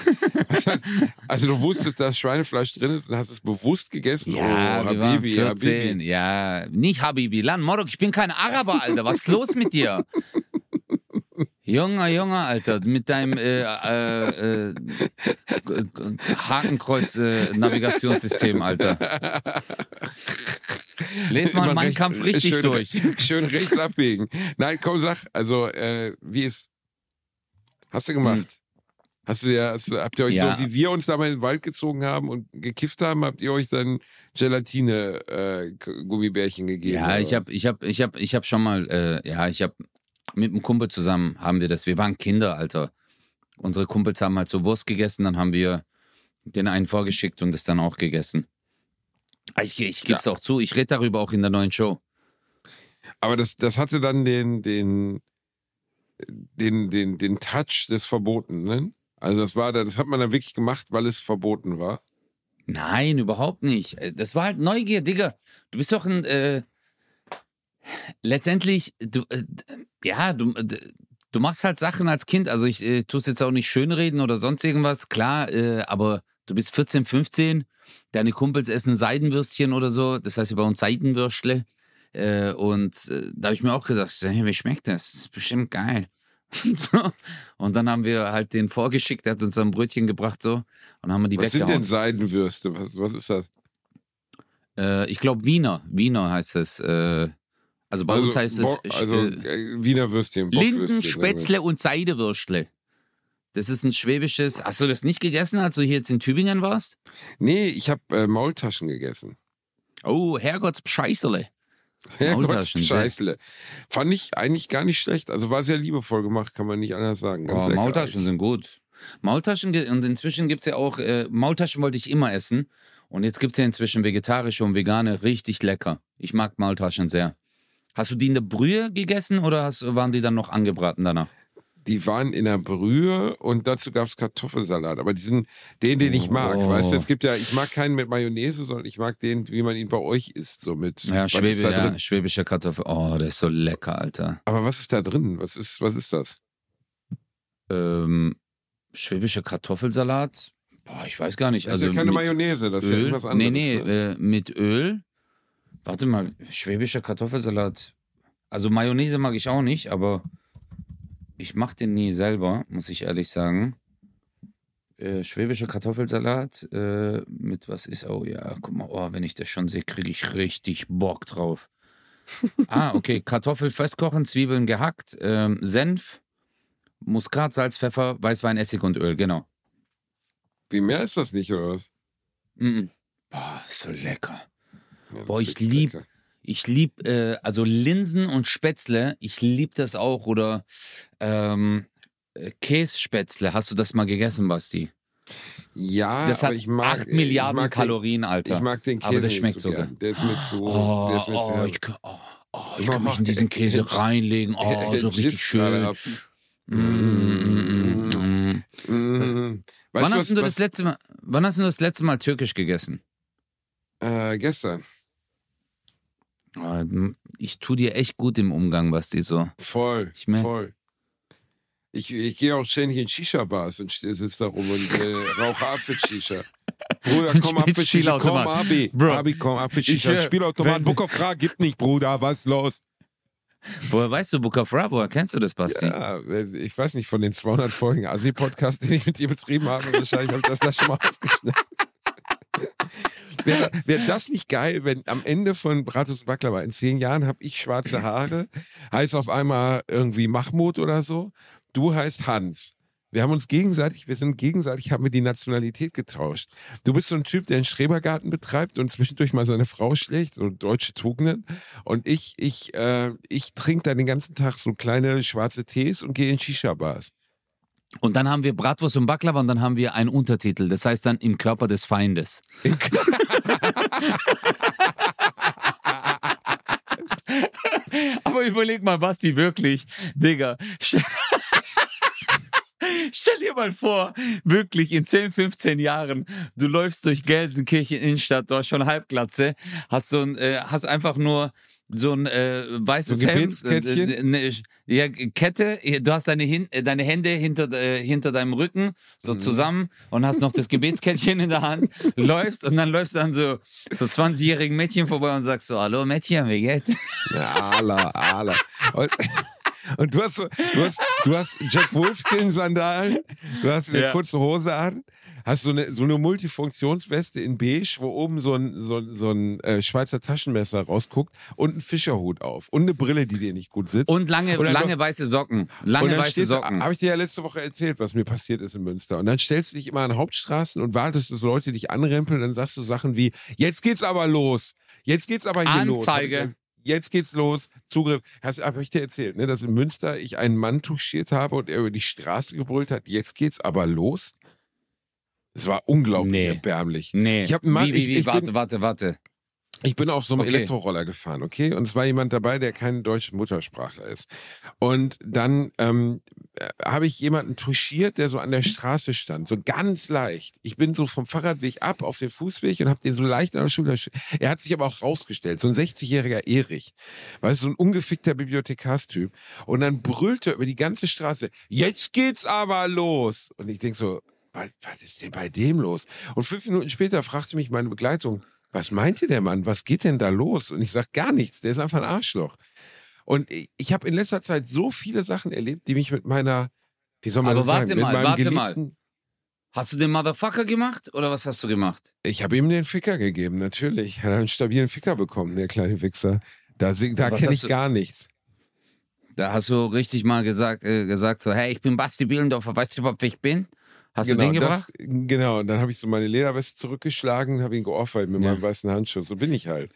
also du wusstest, dass Schweinefleisch drin ist und hast es bewusst gegessen. Ja, oh, Habibi, 14. Habibi. Ja, nicht Habibi. Lan Morok, ich bin kein Araber, Alter. Was ist los mit dir? Junger, Junger, Alter, mit deinem äh, äh, äh, Hakenkreuz-Navigationssystem, Alter. Les mal meinen Kampf richtig schön, durch. Schön rechts abbiegen. Nein, komm, sag, also, äh, wie ist. Hast du gemacht? Hast du ja, hast habt ihr euch Ja. so, wie wir uns da mal in den Wald gezogen haben und gekifft haben, habt ihr euch dann Gelatine-Gummibärchen gegeben? Ja, oder? ich habe ich hab, ich hab, ich hab schon mal, äh, ja, ich habe mit einem Kumpel zusammen haben wir das. Wir waren Kinder, Alter. Unsere Kumpels haben halt so Wurst gegessen, dann haben wir den einen vorgeschickt und es dann auch gegessen. Ich, ich gebe es auch zu, ich rede darüber auch in der neuen Show. Aber das, das hatte dann den, den, den, den, den Touch des Verbotenen. Also das war, da- das hat man dann wirklich gemacht, weil es verboten war. Nein, überhaupt nicht. Äh, Das war halt Neugier, Digga. Du bist doch ein, äh, letztendlich, du, äh, ja, du, d- du machst halt Sachen als Kind. Also ich äh, tue es jetzt auch nicht schönreden oder sonst irgendwas, klar, äh, aber du bist 14, 15, deine Kumpels essen Seidenwürstchen oder so, das heißt ja bei uns Seidenwürstle. Äh, und äh, da habe ich mir auch gedacht, hey, wie schmeckt das? Das ist bestimmt geil. Und, so. und dann haben wir halt den vorgeschickt, der hat uns ein Brötchen gebracht so und haben wir die was sind weggehauen. denn Seidenwürste? Was, was ist das? Äh, ich glaube Wiener. Wiener heißt es. Äh, also bei uns heißt es also äh, äh, Wiener Würstchen. Linsen, Spätzle und Seidewürstle. Das ist ein schwäbisches. Hast du das nicht gegessen, als du hier jetzt in Tübingen warst? Nee, ich habe äh, Maultaschen gegessen. Oh, Maultaschen, Gott, sehr- Scheißle. Fand ich eigentlich gar nicht schlecht. Also war sehr liebevoll gemacht, kann man nicht anders sagen. Ganz Oh, Maultaschen sind gut. Maultaschen, und inzwischen gibt es ja auch, äh, Maultaschen wollte ich immer essen. Und jetzt gibt es ja inzwischen vegetarische und vegane, richtig lecker. Ich mag Maultaschen sehr. Hast du die in der Brühe gegessen oder hast, waren die dann noch angebraten danach? Die waren in der Brühe und dazu gab es Kartoffelsalat. Aber diesen, den, den ich mag, Oh. weißt du, es gibt ja, ich mag keinen mit Mayonnaise, sondern ich mag den, wie man ihn bei euch isst, so mit. Ja, Schwäbe, ja schwäbischer Kartoffel. Oh, der ist so lecker, Alter. Aber was ist da drin? Was ist, was ist das? Ähm, schwäbischer Kartoffelsalat? Boah, ich weiß gar nicht. Das also ist ja keine Mayonnaise, das ist ja irgendwas anderes. nee, nee, ne? äh, mit Öl. Warte mal, schwäbischer Kartoffelsalat. Also Mayonnaise mag ich auch nicht, aber ich mache den nie selber, muss ich ehrlich sagen. Äh, schwäbischer Kartoffelsalat äh, mit was ist, oh ja, guck mal, oh, wenn ich das schon sehe, kriege ich richtig Bock drauf. ah, okay, Kartoffel festkochen, Zwiebeln gehackt, ähm, Senf, Muskat, Salz, Pfeffer, Weißwein, Essig und Öl, genau. Wie mehr ist das nicht, oder was? Mm -mm. Boah, ist so lecker. Ja, Boah, ich wirklich lieb- lecker. Ich lieb, äh, also Linsen und Spätzle, ich lieb das auch. Oder ähm, äh, Kässpätzle, hast du das mal gegessen, Basti? Ja, das hat ich mag 8 ich Milliarden mag Kalorien, Den, Alter. ich mag den Käse Aber das nicht schmeckt so sogar. Der ist mir zu. oh, der ist mir zu oh, herb. ich, kann- oh, oh, ich kann mich in diesen Käse reinlegen. Oh, so richtig schön. Mm, mm, mm, mm. Mhm. Weißt Wann du, hast was, du das letzte Mal, wann hast du das letzte Mal türkisch gegessen? äh, gestern. Oh, Ich tu dir echt gut im Umgang, Basti, so. Voll, Ich merk- voll. Ich, ich gehe auch ständig in Shisha-Bars und sitze da rum und äh, rauche Apfel-Shisha. Bruder, komm, Apfel-Shisha, komm. Abi. Bro, Abi, komm, Apfel-Shisha. äh, Spielautomat, Book of Ra gibt nicht, Bruder, was los? Woher weißt du Book of Ra? Woher kennst du das, Basti? Ja, ich weiß nicht, von den 200 Folgen Asi-Podcast, den ich mit dir betrieben habe, wahrscheinlich habe ich das, das schon mal aufgeschnitten. Wäre wär das nicht geil, wenn am Ende von Bratus und Baklava in zehn Jahren habe ich schwarze Haare, heißt auf einmal irgendwie Mahmoud oder so, du heißt Hans. Wir haben uns gegenseitig, wir sind gegenseitig, haben wir die Nationalität getauscht. Du bist so ein Typ, der einen Schrebergarten betreibt und zwischendurch mal seine Frau schlägt, so deutsche Tugenden. Und ich, ich, äh, ich trinke dann den ganzen Tag so kleine schwarze Tees und gehe in Shisha-Bars. Und dann haben wir Bratwurst und Baklava und dann haben wir einen Untertitel. Das heißt dann im Körper des Feindes. Aber überleg mal, Basti, wirklich, Digga. Stell, dir mal vor, wirklich in 10, 15 Jahren, du läufst durch Gelsenkirchen Innenstadt, du hast schon Halbglatze, hast so ein, äh, hast einfach nur so ein äh, weißes So ein Hemd, äh, ne, ja, Kette, du hast deine, hin, äh, deine Hände hinter, äh, hinter deinem Rücken Mhm. so zusammen und hast noch das Gebetskettchen in der Hand, läufst und dann läufst du an so, so 20-jährigen Mädchen vorbei und sagst so, hallo Mädchen, wie geht's? Ja, ala. Und, und du hast so, du hast, du hast Jack Wolfskin Sandalen, du hast eine Ja. kurze Hose an, hast so eine, so eine Multifunktionsweste in beige, wo oben so ein, so, so ein äh, Schweizer Taschenmesser rausguckt und einen Fischerhut auf und eine Brille, die dir nicht gut sitzt. Und lange, Und lange noch- weiße Socken. Lange weiße Socken. Habe ich dir ja letzte Woche erzählt, was mir passiert ist in Münster. Und dann stellst du dich immer an Hauptstraßen und wartest, dass Leute dich anrempeln. Dann sagst du Sachen wie: Jetzt geht's aber los. Jetzt geht's aber hier los. Jetzt geht's los. Zugriff. Hast habe ich dir erzählt, ne, dass in Münster ich einen Mann touchiert habe und er über die Straße gebrüllt hat: Jetzt geht's aber los. Es war unglaublich Nee. erbärmlich. Nee. Ich hab einen Mann- wie, wie, ich- wie, ich warte, bin- warte, warte. Ich bin auf so einem Okay. Elektroroller gefahren, okay? Und es war jemand dabei, der kein deutscher Muttersprachler ist. Und dann ähm, äh, habe ich jemanden touchiert, der so an der Straße stand, so ganz leicht. Ich bin so vom Fahrradweg ab auf den Fußweg und habe den so leicht an der Schulter. Er hat sich aber auch rausgestellt, so ein 60-jähriger Erich, weißt du, so ein ungefickter Bibliothekarstyp. Und dann brüllte er über die ganze Straße: Jetzt geht's aber los! Und ich denk so. Was, was ist denn bei dem los? Und fünf Minuten später fragte mich meine Begleitung, was meinte der Mann? Was geht denn da los? Und ich sag gar nichts, der ist einfach ein Arschloch. Und ich, habe in letzter Zeit so viele Sachen erlebt, die mich mit meiner, wie soll man Aber das warte sagen, mal, mit meinem warte mal. geliebten, Hast du den Motherfucker gemacht oder was hast du gemacht? Ich habe ihm den Ficker gegeben, natürlich. Hat er einen stabilen Ficker bekommen, der kleine Wichser. Da, da kenne ich gar nichts. Da hast du richtig mal gesagt, äh, gesagt so, hey, ich bin Basti Bielendorfer, weißt du überhaupt, wer ich bin? Hast du den das, gebracht? genau, und dann habe ich so meine Lederweste zurückgeschlagen und habe ihn geohrfeigt mit Ja. meinem weißen Handschuh. So bin ich halt.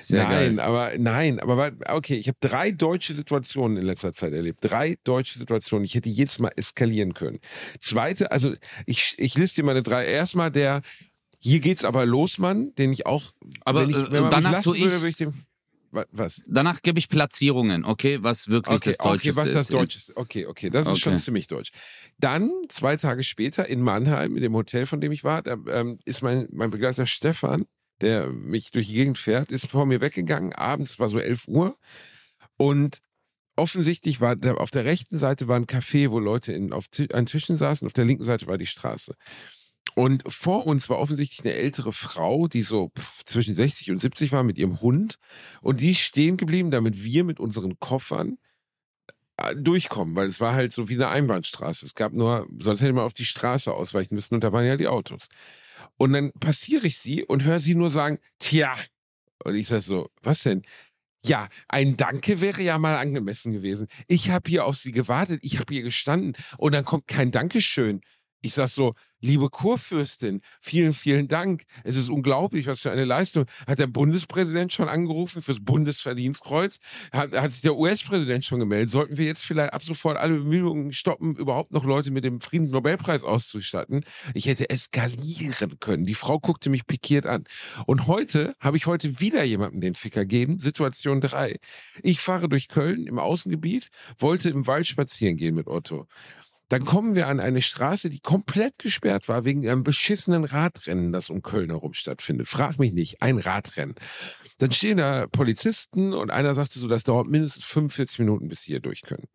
Sehr nein, geil. aber nein, aber okay, ich habe drei deutsche Situationen in letzter Zeit erlebt. Drei deutsche Situationen. Ich hätte jedes Mal eskalieren können. Zweite, also ich, ich liste dir meine drei. Erstmal der, hier geht's aber los, Mann, den ich auch, Aber, wenn, ich, äh, wenn man danach mich lassen ich- würde, würde ich dem, was? Danach gebe ich Platzierungen, okay, was wirklich Okay, das okay, Deutscheste was das ist. Deutscheste? Okay, okay, das ist Okay. schon ziemlich deutsch. Dann, zwei Tage später in Mannheim, in dem Hotel, von dem ich war, da ähm, ist mein, mein Begleiter Stefan, der mich durch die Gegend fährt, ist vor mir weggegangen. Abends war so 11 Uhr. Und offensichtlich war auf der rechten Seite war ein Café, wo Leute in, auf an Tischen saßen, auf der linken Seite war die Straße. Und vor uns war offensichtlich eine ältere Frau, die so pff, zwischen 60 und 70 war mit ihrem Hund. Und die ist stehen geblieben, damit wir mit unseren Koffern äh, durchkommen, weil es war halt so wie eine Einbahnstraße. Es gab nur, sonst hätte man auf die Straße ausweichen müssen und da waren ja die Autos. Und dann passiere ich sie und höre sie nur sagen, tja. Und ich sage so, was denn? Ja, ein Danke wäre ja mal angemessen gewesen. Ich habe hier auf sie gewartet, ich habe hier gestanden und dann kommt kein Dankeschön. Ich sag so, liebe Kurfürstin, vielen, vielen Dank. Es ist unglaublich, was für eine Leistung. Hat der Bundespräsident schon angerufen fürs Bundesverdienstkreuz? Hat, hat sich der US-Präsident schon gemeldet? Sollten wir jetzt vielleicht ab sofort alle Bemühungen stoppen, überhaupt noch Leute mit dem Friedensnobelpreis auszustatten? Ich hätte eskalieren können. Die Frau guckte mich pikiert an. Und heute habe ich heute wieder jemandem den Ficker gegeben. Situation 3. Ich fahre durch Köln im Außengebiet, wollte im Wald spazieren gehen mit Otto. Dann kommen wir an eine Straße, die komplett gesperrt war wegen einem beschissenen Radrennen, das um Köln herum stattfindet. Frag mich nicht, ein Radrennen. Dann stehen da Polizisten und einer sagte so, das dauert mindestens 45 Minuten, bis sie hier durch können.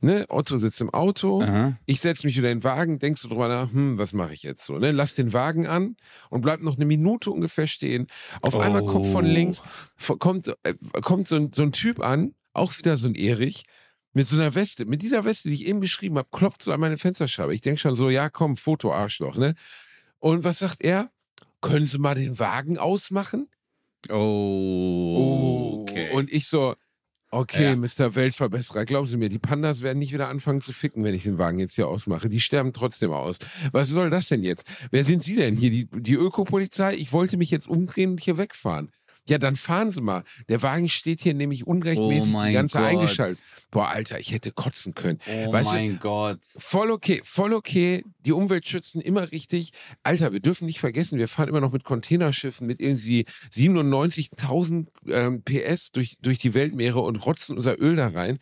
Ne? Otto sitzt im Auto, Aha. ich setze mich wieder in den Wagen, denkst du drüber nach, hm, was mache ich jetzt so? Ne? Lass den Wagen an und bleib noch eine Minute ungefähr stehen. Auf einmal kommt von Oh. links, kommt, äh, kommt so, ein, so ein Typ an, auch wieder so ein Erich, mit so einer Weste, mit dieser Weste, die ich eben beschrieben habe, klopft so an meine Fensterscheibe. Ich denke schon so, ja komm, Foto Arschloch, ne? Und was sagt er? Können Sie mal den Wagen ausmachen? Oh, okay. Und ich so, okay, Ja. Mr. Weltverbesserer, glauben Sie mir, die Pandas werden nicht wieder anfangen zu ficken, wenn ich den Wagen jetzt hier ausmache. Die sterben trotzdem aus. Was soll das denn jetzt? Wer sind Sie denn hier? Die, die Ökopolizei? Ich wollte mich jetzt umdrehen und hier wegfahren. Ja, dann fahren Sie mal. Der Wagen steht hier nämlich unrechtmäßig Oh die ganze Gott. eingeschaltet. Boah, Alter, ich hätte kotzen können. oh weißt du, mein Gott. Voll okay, voll okay. Die Umwelt schützen immer richtig. Alter, wir dürfen nicht vergessen, wir fahren immer noch mit Containerschiffen mit irgendwie 97.000 ähm, PS durch, durch die Weltmeere und rotzen unser Öl da rein.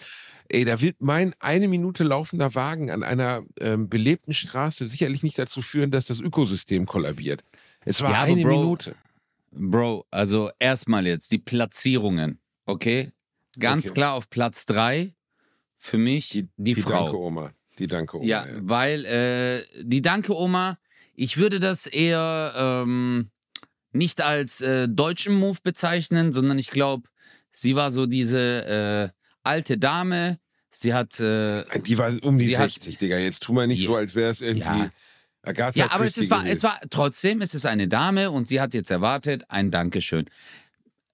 Ey, da wird mein eine Minute laufender Wagen an einer ähm, belebten Straße sicherlich nicht dazu führen, dass das Ökosystem kollabiert. Es war Ja, eine Bro, Minute. Bro, also erstmal jetzt die Platzierungen, okay? Ganz Okay. klar auf Platz drei für mich die, Die Frau. Danke, Oma. Die Danke, Oma. Ja, weil äh, die Danke Oma, ich würde das eher ähm, nicht als äh, deutschen Move bezeichnen, sondern ich glaube, sie war so diese äh, alte Dame. Sie hat äh, Die war um die Sie hat- 60, Digga. Jetzt tu mal nicht Ja. so, als wäre es irgendwie Ja. Agatha ja, aber es, ist, war, es war trotzdem, es ist eine Dame und sie hat jetzt erwartet ein Dankeschön.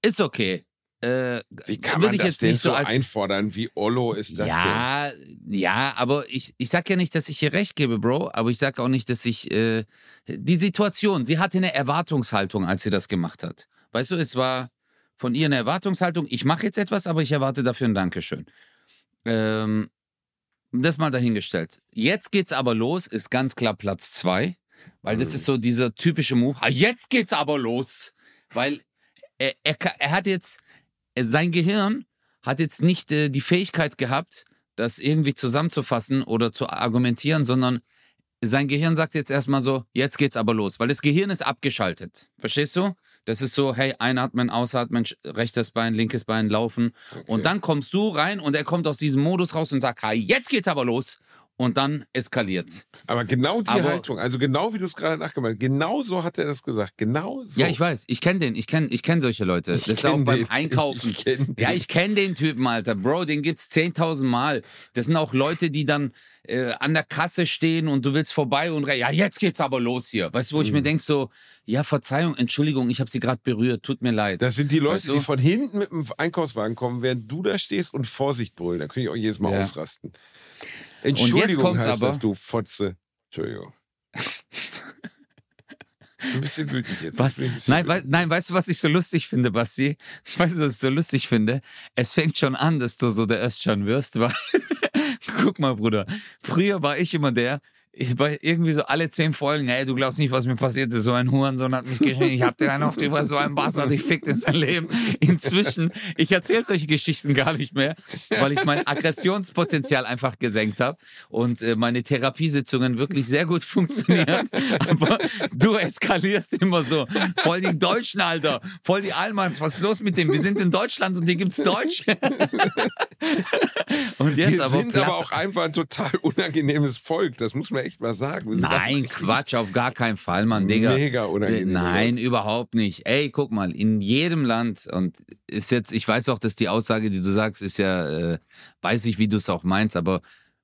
Ist okay. Äh, Wie kann man das jetzt denn nicht so so einfordern? Wie Ollo ist das denn? ja, ja, aber ich, ich sag ja nicht, dass ich ihr recht gebe, Bro, aber ich sag auch nicht, dass ich äh, die Situation, sie hatte eine Erwartungshaltung, als sie das gemacht hat. Weißt du, es war von ihr eine Erwartungshaltung, ich mache jetzt etwas, aber ich erwarte dafür ein Dankeschön. Ähm, das mal dahingestellt. Jetzt geht's aber los, ist ganz klar Platz zwei, weil das ist so dieser typische Move. Ah, jetzt geht's aber los, weil er, er, er hat jetzt, sein Gehirn hat jetzt nicht äh, die Fähigkeit gehabt, das irgendwie zusammenzufassen oder zu argumentieren, sondern sein Gehirn sagt jetzt erstmal so, jetzt geht's aber los, weil das Gehirn ist abgeschaltet. Verstehst du? Das ist so, hey, einatmen, ausatmen, rechtes Bein, linkes Bein laufen. Und dann kommst du rein und er kommt aus diesem Modus raus und sagt, hey, jetzt geht's aber los. Und dann eskaliert's. Aber genau die Aber- Haltung, also genau wie du es gerade nachgemacht hast, genau so hat er das gesagt. Genau so. Ja, ich weiß, ich kenne den, ich kenne ich kenn solche Leute. Das ist auch beim den. Einkaufen. Ich ja, ich kenne den Typen, Alter. Bro, den gibt's 10.000 Mal. Das sind auch Leute, die dann äh, an der Kasse stehen und du willst vorbei und ja, jetzt geht's aber los hier. Weißt du, wo ich Mhm. mir denk so, ja, Verzeihung, Entschuldigung, ich habe sie gerade berührt, tut mir leid. Das sind die Leute, Weißt du? die von hinten mit dem Einkaufswagen kommen, während du da stehst und Vorsicht brüllen. Da könnte ich auch jedes Mal Ja. ausrasten. Entschuldigung kommt's heißt aber- das, du Fotze. Entschuldigung. ein bisschen wütend jetzt. Was? Jetzt bisschen Nein, wütend. nein, weißt du, was ich so lustig finde, Basti? Weißt du, was ich so lustig finde? Es fängt schon an, dass du so der Östschan wirst, weil, guck mal, Bruder, früher war ich immer der, ich war irgendwie so alle zehn Folgen, ey, du glaubst nicht, was mir passiert ist, so ein Hurensohn hat mich geschnitten, ich hab dir einen auf die Fresse, so ein Bastard, ich fick in sein Leben. Inzwischen, ich erzähle solche Geschichten gar nicht mehr, weil ich mein Aggressionspotenzial einfach gesenkt habe und äh, meine Therapiesitzungen wirklich sehr gut funktionieren, aber du eskalierst immer so. Voll die Deutschen, Alter, voll die Allmanns, was ist los mit dem? Wir sind in Deutschland und hier gibt's Deutsch. und jetzt Wir aber sind Platz aber auch einfach ein total unangenehmes Volk. Das muss man echt mal sagen. Nein, Quatsch, auf gar keinen Fall, Mann, Digga. Mega unangenehm. Nein, überhaupt nicht. Ey, guck mal, in jedem Land und ist jetzt, ich weiß auch, dass die Aussage, die du sagst, ist ja, äh, weiß ich, wie du es auch meinst, aber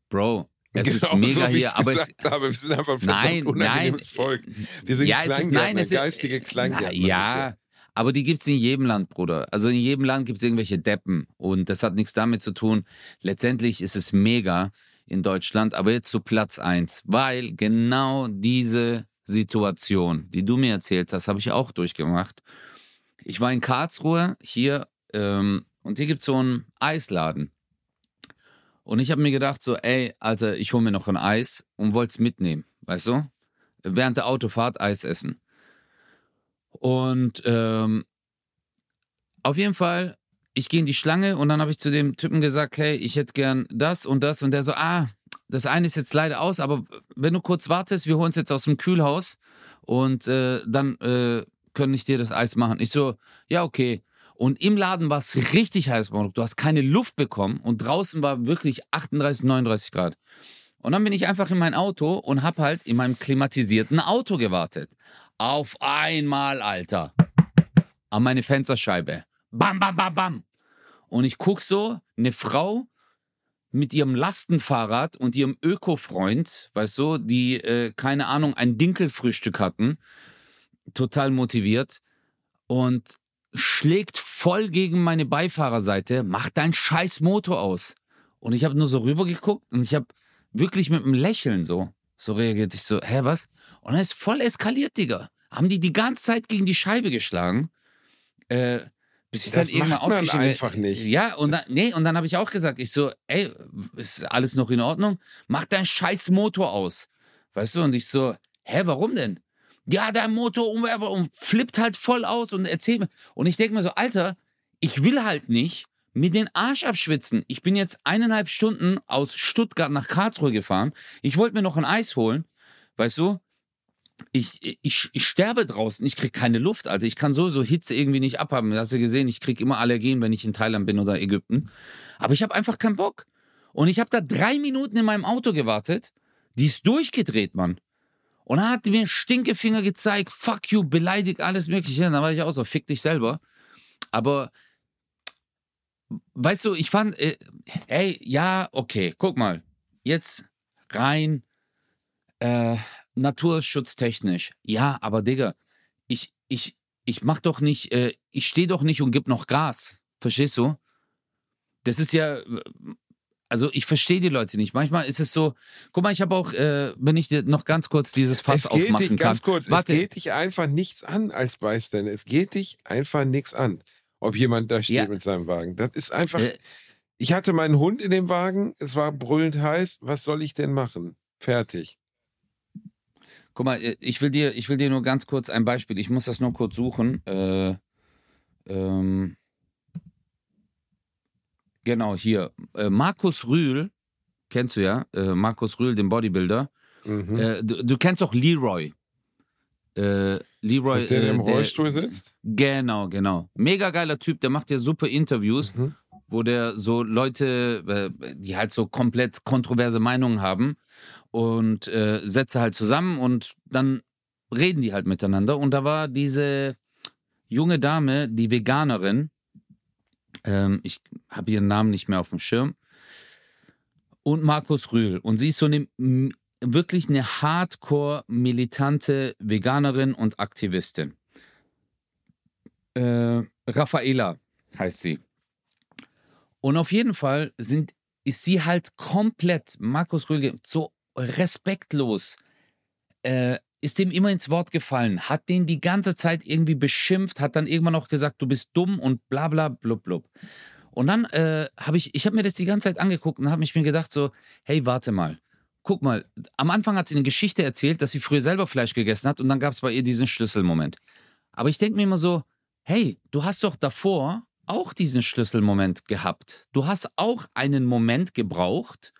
Bro, es ist Genau mega so, hier, aber es, habe, wir sind einfach ein Nein, unangenehmes nein. Volk. Wir sind ja, es ist, Kleingärtner, nein, es ist, geistige Na, Kleingärtner. ja, aber die gibt's in jedem Land, Bruder. Also in jedem Land gibt's irgendwelche Deppen und das hat nichts damit zu tun. Letztendlich ist es mega in Deutschland, aber jetzt zu Platz eins, weil genau diese Situation, die du mir erzählt hast, habe ich auch durchgemacht. Ich war in Karlsruhe hier ähm, und hier gibt's so einen Eisladen. Und ich habe mir gedacht so, ey, Alter, ich hole mir noch ein Eis und wollte es mitnehmen, weißt du? Während der Autofahrt Eis essen. Und ähm, auf jeden Fall, ich gehe in die Schlange und dann habe ich zu dem Typen gesagt, hey, ich hätte gern das und das. Und der so, ah, das eine ist jetzt leider aus, aber wenn du kurz wartest, wir holen es jetzt aus dem Kühlhaus und äh, dann äh, können ich dir das Eis machen. Ich so, ja, okay. Und im Laden war es richtig heiß, du hast keine Luft bekommen und draußen war wirklich 38, 39 Grad. Und dann bin ich einfach in mein Auto und hab halt in meinem klimatisierten Auto gewartet. Auf einmal, Alter. An meine Fensterscheibe. Bam, bam, bam, bam. Und ich guck so, eine Frau mit ihrem Lastenfahrrad und ihrem Öko-Freund, weißt du, die, äh, keine Ahnung, ein Dinkelfrühstück hatten, total motiviert und schlägt voll gegen meine Beifahrerseite, macht dein scheiß Motor aus. Und ich habe nur so rübergeguckt und ich habe wirklich mit einem Lächeln so, so reagiert. Ich so, hä, was? Und dann ist voll eskaliert, Digga. Haben die die ganze Zeit gegen die Scheibe geschlagen. Äh, bis ich Das dann irgendwann macht man ausgestiegen bin. einfach nicht. Ja, und dann, nee, und dann habe ich auch gesagt, ich so, ey, ist alles noch in Ordnung? Mach dein scheiß Motor aus. Weißt du? Und ich so, hä, warum denn? Ja, dein Motor umwerber und flippt halt voll aus und erzählt mir. Und ich denke mir so, Alter, ich will halt nicht mir den Arsch abschwitzen. Ich bin jetzt eineinhalb Stunden aus Stuttgart nach Karlsruhe gefahren. Ich wollte mir noch ein Eis holen. Weißt du? Ich, ich, ich sterbe draußen, ich krieg keine Luft, Alter. Ich kann sowieso Hitze irgendwie nicht abhaben. Hast du gesehen, ich krieg immer Allergien, wenn ich in Thailand bin oder Ägypten. Aber ich habe einfach keinen Bock. Und ich habe da drei Minuten in meinem Auto gewartet. Die ist durchgedreht, Mann. Und dann hat mir Stinkefinger gezeigt, fuck you, beleidigt alles Mögliche. Dann war ich auch so, fick dich selber. Aber, weißt du, ich fand, äh, ey, ja, okay, guck mal. Jetzt rein äh, naturschutztechnisch. Ja, aber Digga, ich, ich, ich mach doch nicht, äh, ich stehe doch nicht und gib noch Gas. Verstehst du? Das ist ja, also ich verstehe die Leute nicht. Manchmal ist es so, guck mal, ich habe auch, äh, wenn ich dir noch ganz kurz dieses Fass es geht aufmachen dich, ganz kurz, Warte, es geht dich einfach nichts an als Beiständer. Es geht dich einfach nichts an, ob jemand da steht Ja. mit seinem Wagen. Das ist einfach. Äh, ich hatte meinen Hund in dem Wagen, es war brüllend heiß. Was soll ich denn machen? Fertig. Guck mal, äh, ich will dir, ich will dir nur ganz kurz ein Beispiel. Ich muss das nur kurz suchen. Äh, ähm, genau, hier. Äh, Markus Rühl, kennst du ja, äh, Markus Rühl, den Bodybuilder. Mhm. Äh, du, du kennst auch Leroy. Äh, Leroy. Ist das der, der im Rollstuhl sitzt? Genau, genau. Mega geiler Typ, der macht ja super Interviews. Mhm. wo der so Leute, die halt so komplett kontroverse Meinungen haben und äh, setze halt zusammen und dann reden die halt miteinander. Und da war diese junge Dame, die Veganerin, ähm, ich habe ihren Namen nicht mehr auf dem Schirm, und Markus Rühl. Und sie ist so eine wirklich eine hardcore militante Veganerin und Aktivistin. Äh, Raffaela heißt sie. Und auf jeden Fall sind, ist sie halt komplett, Markus Rühl, so respektlos, äh, ist dem immer ins Wort gefallen, hat den die ganze Zeit irgendwie beschimpft, hat dann irgendwann auch gesagt, du bist dumm und bla bla blub blub. Und dann äh, habe ich, ich habe mir das die ganze Zeit angeguckt und habe mich mir gedacht so, hey, warte mal, guck mal, am Anfang hat sie eine Geschichte erzählt, dass sie früher selber Fleisch gegessen hat und dann gab es bei ihr diesen Schlüsselmoment. Aber ich denke mir immer so, hey, du hast doch davor auch diesen Schlüsselmoment gehabt. Du hast auch einen Moment gebraucht,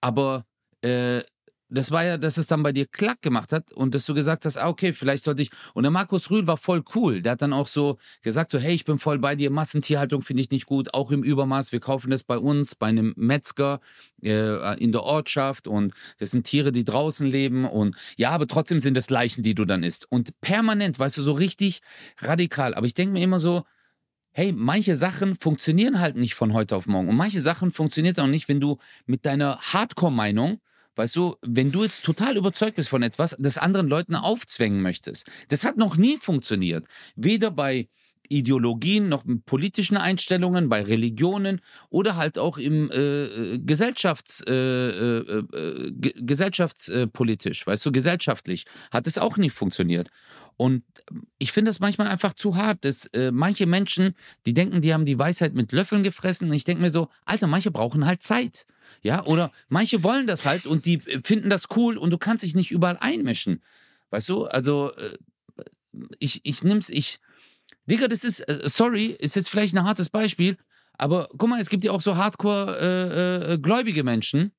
aber äh, das war ja, dass es dann bei dir klack gemacht hat und dass du gesagt hast, ah, okay, vielleicht sollte ich. Und der Markus Rühl war voll cool. Der hat dann auch so gesagt, so, hey, ich bin voll bei dir. Massentierhaltung finde ich nicht gut, auch im Übermaß. Wir kaufen das bei uns, bei einem Metzger äh, in der Ortschaft und das sind Tiere, die draußen leben und ja, aber trotzdem sind das Leichen, die du dann isst. Und permanent, weißt du, so richtig radikal. Aber ich denke mir immer so, hey, manche Sachen funktionieren halt nicht von heute auf morgen. Und manche Sachen funktionieren auch nicht, wenn du mit deiner Hardcore-Meinung Weißt du, wenn du jetzt total überzeugt bist von etwas, das anderen Leuten aufzwängen möchtest. Das hat noch nie funktioniert. Weder bei Ideologien, noch politischen Einstellungen, bei Religionen oder halt auch im äh, äh Gesellschafts, äh, äh, äh gesellschaftspolitisch, weißt du, gesellschaftlich hat es auch nie funktioniert. Und ich finde das manchmal einfach zu hart, dass äh, manche Menschen, die denken, die haben die Weisheit mit Löffeln gefressen. Und ich denke mir so, Alter, manche brauchen halt Zeit. Ja, oder manche wollen das halt und die äh, finden das cool und du kannst dich nicht überall einmischen. Weißt du, also äh, ich, ich nimm's, ich. Digga, das ist, äh, sorry, ist jetzt vielleicht ein hartes Beispiel, aber guck mal, es gibt ja auch so hardcore-gläubige äh, Menschen,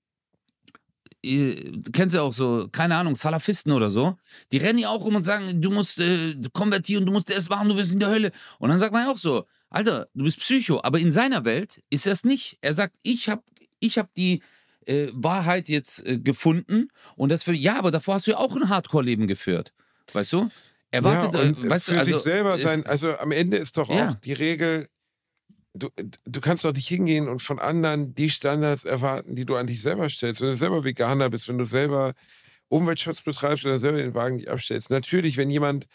kennst ja auch so, keine Ahnung, Salafisten oder so, die rennen ja auch rum und sagen, du musst äh, konvertieren, du musst das machen, du wirst in der Hölle. Und dann sagt man ja auch so, Alter, du bist Psycho. Aber in seiner Welt ist er es nicht. Er sagt, ich habe ich hab die äh, Wahrheit jetzt äh, gefunden und das für, ja, aber davor hast du ja auch ein Hardcore-Leben geführt. Weißt du? Er wartet, ja, und weißt für du, also, sich selber sein, also am Ende ist doch ja. auch die Regel, du, du kannst doch nicht hingehen und von anderen die Standards erwarten, die du an dich selber stellst. Wenn du selber Veganer bist, wenn du selber Umweltschutz betreibst oder selber den Wagen nicht abstellst. Natürlich, wenn jemand,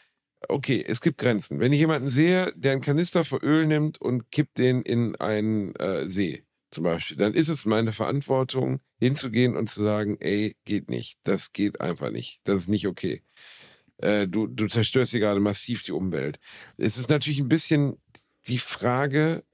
okay, es gibt Grenzen. Wenn ich jemanden sehe, der einen Kanister für Öl nimmt und kippt den in einen äh, See, zum Beispiel, dann ist es meine Verantwortung, hinzugehen und zu sagen, ey, geht nicht. Das geht einfach nicht. Das ist nicht okay. Äh, du, du zerstörst hier gerade massiv die Umwelt. Es ist natürlich ein bisschen die Frage,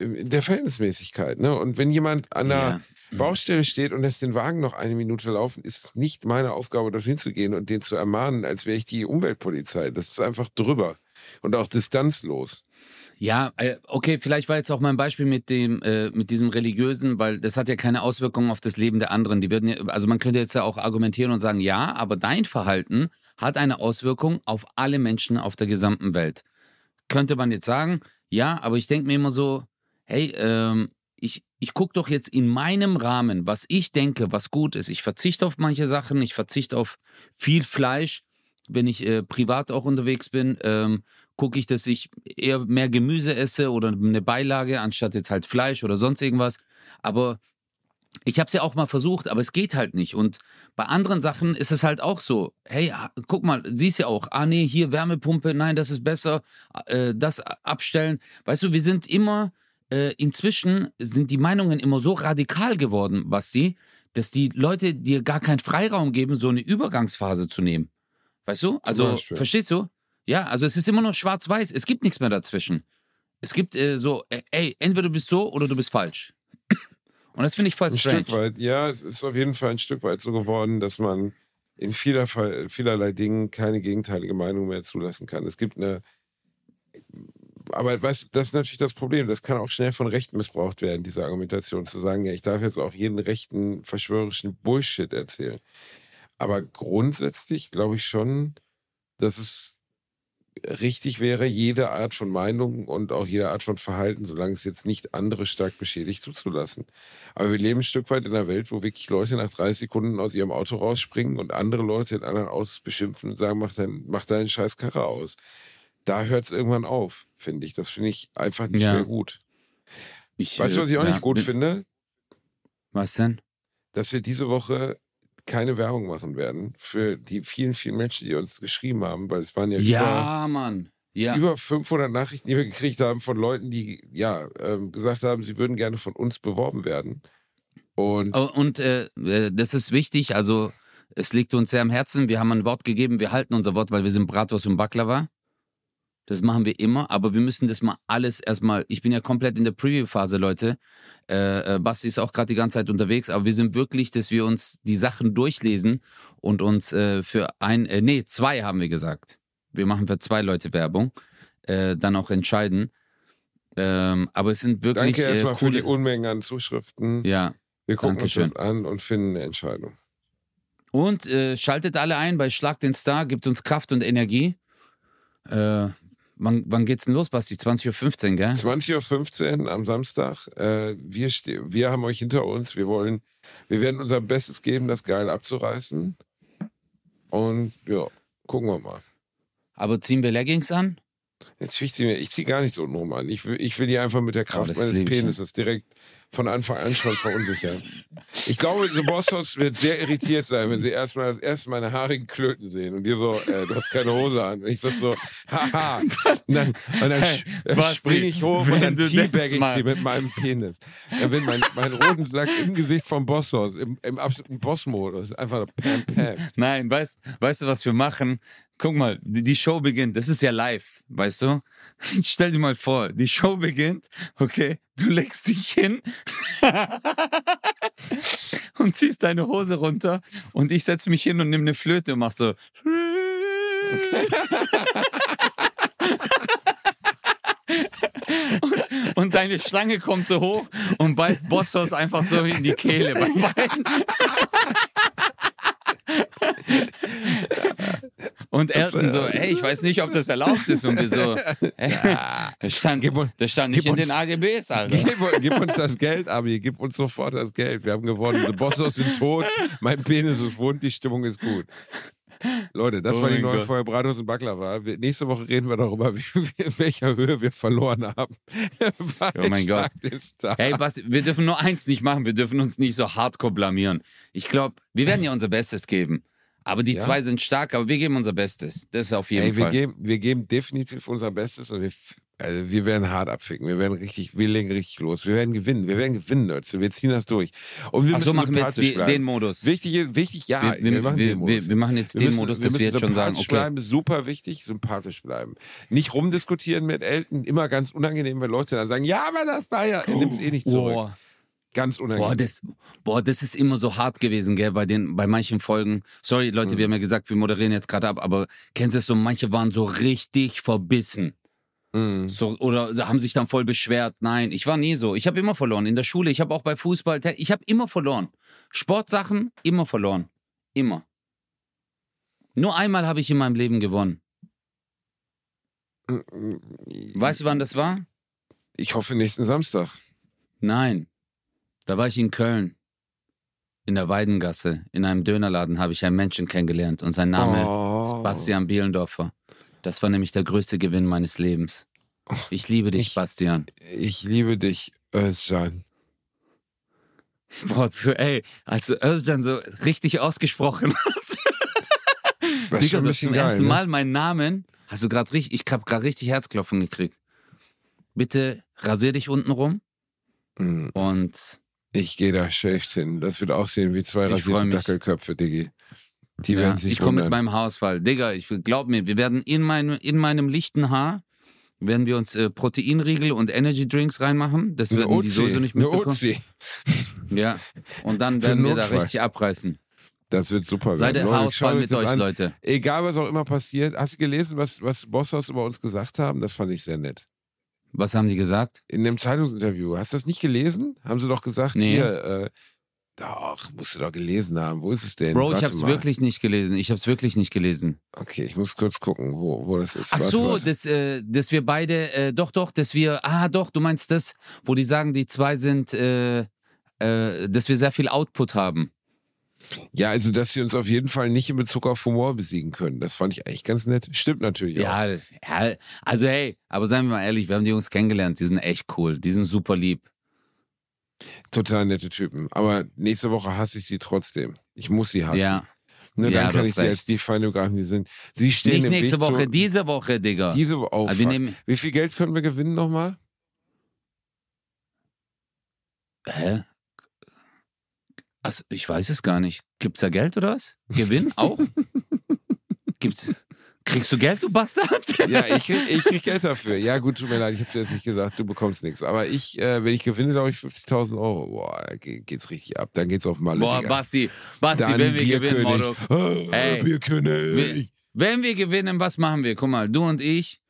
der Verhältnismäßigkeit. Ne? Und wenn jemand an der ja. Baustelle steht und lässt den Wagen noch eine Minute laufen, ist es nicht meine Aufgabe, dorthin zu gehen und den zu ermahnen, als wäre ich die Umweltpolizei. Das ist einfach drüber und auch distanzlos. Ja, äh, okay, vielleicht war jetzt auch mein Beispiel mit dem, äh, mit diesem religiösen, weil das hat ja keine Auswirkungen auf das Leben der anderen. Die würden ja, also man könnte jetzt ja auch argumentieren und sagen, ja, aber dein Verhalten hat eine Auswirkung auf alle Menschen auf der gesamten Welt. Könnte man jetzt sagen, ja, aber ich denke mir immer so, hey, ähm, ich, ich gucke doch jetzt in meinem Rahmen, was ich denke, was gut ist. Ich verzichte auf manche Sachen, ich verzichte auf viel Fleisch. Wenn ich äh, privat auch unterwegs bin, ähm, gucke ich, dass ich eher mehr Gemüse esse oder eine Beilage, anstatt jetzt halt Fleisch oder sonst irgendwas. Aber ich habe es ja auch mal versucht, aber es geht halt nicht. Und bei anderen Sachen ist es halt auch so. Hey, guck mal, siehst ja auch. Ah nee, hier Wärmepumpe, nein, das ist besser. Äh, das abstellen. Weißt du, wir sind immer äh, inzwischen sind die Meinungen immer so radikal geworden, was sie, dass die Leute dir gar keinen Freiraum geben, so eine Übergangsphase zu nehmen. Weißt du? Also, verstehst du? Ja, also es ist immer noch schwarz-weiß. Es gibt nichts mehr dazwischen. Es gibt äh, so, äh, ey, entweder du bist so oder du bist falsch. Und das finde ich voll ein strange. Stück weit, ja, es ist auf jeden Fall ein Stück weit so geworden, dass man in vieler, vielerlei Dingen keine gegenteilige Meinung mehr zulassen kann. Es gibt eine aber weißt, das ist natürlich das Problem. Das kann auch schnell von Rechten missbraucht werden, diese Argumentation, zu sagen, ja, ich darf jetzt auch jeden rechten verschwörerischen Bullshit erzählen. Aber grundsätzlich glaube ich schon, dass es richtig wäre, jede Art von Meinung und auch jede Art von Verhalten, solange es jetzt nicht andere stark beschädigt, zuzulassen. Aber wir leben ein Stück weit in einer Welt, wo wirklich Leute nach 30 Sekunden aus ihrem Auto rausspringen und andere Leute in anderen Autos beschimpfen und sagen, mach, dein, mach deinen scheiß Karre aus. Da hört es irgendwann auf, finde ich. Das finde ich einfach nicht Ja. mehr gut. Ich, Weißt du, was ich auch äh, nicht ja, gut mit- finde? Was denn? Dass wir diese Woche keine Werbung machen werden für die vielen, vielen Menschen, die uns geschrieben haben, weil es waren ja, über, Ja, Mann. Ja. über 500 Nachrichten, die wir gekriegt haben von Leuten, die ja ähm, gesagt haben, sie würden gerne von uns beworben werden. Und Oh, Und äh, äh, das ist wichtig, also es liegt uns sehr am Herzen. Wir haben ein Wort gegeben, wir halten unser Wort, weil wir sind Bratwurst und Baklava. Das machen wir immer, aber wir müssen das mal alles erstmal. Ich bin ja komplett in der Preview-Phase, Leute. Äh, äh, Basti ist auch gerade die ganze Zeit unterwegs, aber wir sind wirklich, dass wir uns die Sachen durchlesen und uns äh, für ein, äh, nee, zwei haben wir gesagt. Wir machen für zwei Leute Werbung, äh, dann auch entscheiden. Ähm, aber es sind wirklich danke äh, erstmal für die coole. Unmengen an Zuschriften. Ja, wir gucken Dankeschön. uns das an und finden eine Entscheidung. Und schaltet alle ein bei Schlag den Star, gibt uns Kraft und Energie. Äh, wann, wann geht's denn los, Basti? 20.15 Uhr, gell? 20.15 Uhr am Samstag. Äh, wir, wir haben euch hinter uns. Wir wollen, wir werden unser Bestes geben, das geil abzureißen. Und ja, gucken wir mal. Aber ziehen wir Leggings an? Natürlich zieh mir, ich ziehe gar nicht so rum an. Ich will, ich will die einfach mit der Kraft Oh, meines ich, Penises direkt von Anfang an schon verunsichern. Ich glaube, The Boss House wird sehr irritiert sein, wenn sie erstmal das erste Mal meine haarigen Klöten sehen und die so, äh, du hast keine Hose an. Und ich sag so, haha. Und dann, und dann, Hey, Basti, springe ich hoch und dann teabag ich sie mit meinem Penis. Dann bin mein, mein roten Sack im Gesicht vom Boss House, im, im absoluten Boss-Modus. Einfach pam, pam. Nein, weißt, weißt du, was wir machen? Guck mal, die, die Show beginnt. Das ist ja live, weißt du? Stell dir mal vor, die Show beginnt, okay? Du legst dich hin und ziehst deine Hose runter und ich setze mich hin und nehme eine Flöte und mach so. Und, und deine Schlange kommt so hoch und beißt Bossos einfach so in die Kehle bei beiden. Und Elton so, hey, ich weiß nicht, ob das erlaubt ist. Und wir so, hey, das stand, das stand nicht in den AGBs, Alter. Gib, gib uns das Geld, Abi. Gib uns sofort das Geld. Wir haben gewonnen. Die Bossos sind tot. Mein Penis ist wund. Die Stimmung ist gut. Leute, das Oh war die neue. Folge Bratwurst und Baklava. Nächste Woche reden wir darüber, wie, wie, in welcher Höhe wir verloren haben. Oh mein Gott. Hey, was, wir dürfen nur eins nicht machen, wir dürfen uns nicht so hardcore blamieren. Ich glaube, wir werden ja unser Bestes geben. Aber die Ja. zwei sind stark, aber wir geben unser Bestes. Das ist auf jeden Ey, wir Fall. geben, wir geben definitiv unser Bestes und wir, also wir werden hart abficken. Wir werden richtig, wir legen richtig los. Wir werden gewinnen. Wir werden gewinnen, Leute. Wir ziehen das durch. Und wir Ach so, machen wir jetzt die, den Modus. Wichtig, wichtig, ja, wir, wir, machen wir, den Modus. wir, machen jetzt den müssen- Modus, dass wir jetzt schon sagen, sympathisch okay. bleiben, super wichtig, sympathisch bleiben. Nicht rumdiskutieren mit Eltern, immer ganz unangenehm, wenn Leute dann sagen, ja, aber das war ja, nimm's eh nicht zurück. Boah. Ganz unangenehm. Boah, das, boah, das ist immer so hart gewesen, gell, bei den, bei manchen Folgen. Sorry, Leute, Mhm. wir haben ja gesagt, wir moderieren jetzt gerade ab, aber kennst du es so, manche waren so richtig verbissen. Mhm. So, oder haben sich dann voll beschwert. Nein, ich war nie so. Ich habe immer verloren. In der Schule, ich habe auch bei Fußball, ich habe immer verloren. Sportsachen, immer verloren. Immer. Nur einmal habe ich in meinem Leben gewonnen. Weißt du, wann das war? Ich hoffe nächsten Samstag. Nein. Da war ich in Köln. In der Weidengasse. In einem Dönerladen habe ich einen Menschen kennengelernt und sein Name Oh. ist Bastian Bielendorfer. Das war nämlich der größte Gewinn meines Lebens. Ich liebe dich, Ich- Bastian. Ich liebe dich, Özcan. Boah, so, ey, als du Özcan so richtig ausgesprochen hast. Das ist Digga, das zum geil, ersten ne? Mal meinen Namen. Hast du gerade richtig, ich hab gerade richtig Herzklopfen gekriegt. Bitte rasier dich unten rum Mhm. und Ich gehe da shaved hin. Das wird aussehen wie zwei rasierte. Dackelköpfe, Diggi. Die ja, werden sich ich komme mit meinem Haarausfall. Digga, ich glaub mir, wir werden in, mein, in meinem lichten Haar werden wir uns äh, Proteinriegel und Energy Drinks reinmachen. Das werden die sowieso nicht mitbekommen. Ja. Und dann werden wir da richtig abreißen. Das wird super Seid. Leute, Haarausfall mit euch, an. Leute. Egal, was auch immer passiert. Hast du gelesen, was, was Bosshaus über uns gesagt haben? Das fand ich sehr nett. Was haben die gesagt? In dem Zeitungsinterview. Hast du das nicht gelesen? Haben sie doch gesagt, Nee. hier, äh, Doch, musst du doch gelesen haben. Wo ist es denn? Bro, ich Warte hab's mal. wirklich nicht gelesen. Ich hab's wirklich nicht gelesen. Okay, ich muss kurz gucken, wo, wo das ist. Ach Warte, so, dass, äh, dass wir beide, äh, doch, doch, dass wir, ah, doch, du meinst das, wo die sagen, die zwei sind, äh, äh, dass wir sehr viel Output haben. Ja, also, dass sie uns auf jeden Fall nicht in Bezug auf Humor besiegen können. Das fand ich eigentlich ganz nett. Stimmt natürlich auch. Ja, das, ja, also hey, aber seien wir mal ehrlich, wir haben die Jungs kennengelernt, die sind echt cool, die sind super lieb. Total nette Typen. Aber nächste Woche hasse ich sie trotzdem. Ich muss sie hassen. Ja, Ne, Ja, dann kann ich sie als recht. die Feinde begreifen, die sind. Sie stehen nicht im nächste Weg Woche, zu, diese Woche, Digga. diese Woche. Oh, Also Wie viel Geld können wir gewinnen nochmal? hä? Also, ich weiß es gar nicht. Gibt's da Geld oder was? Gewinn auch? Gibt's, kriegst du Geld, du Bastard? Ja, ich krieg, ich krieg Geld dafür. Ja, gut, tut mir leid, ich habe dir das nicht gesagt, du bekommst nichts. Aber ich, äh, wenn ich gewinne, glaube ich 50.000 Euro. Boah, da ge- geht's richtig ab. Dann geht's auf Malle. Boah, Digga. Basti, Basti, Dann wenn wir gewinnen. Motto. Ah, Ey, Bierkönig. Wenn wir gewinnen, was machen wir? Guck mal, du und ich.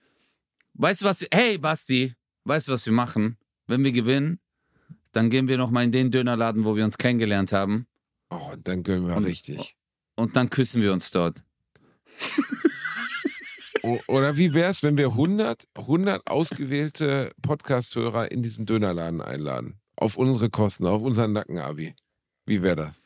Weißt du was? Wir, hey, Basti, weißt du, was wir machen? Wenn wir gewinnen, dann gehen wir nochmal in den Dönerladen, wo wir uns kennengelernt haben. Oh, dann gönnen wir Und- richtig. Und dann küssen wir uns dort. Oder wie wär's, wenn wir 100, 100 ausgewählte Podcast-Hörer in diesen Dönerladen einladen? Auf unsere Kosten, auf unseren Nacken, Abi. Wie wäre das?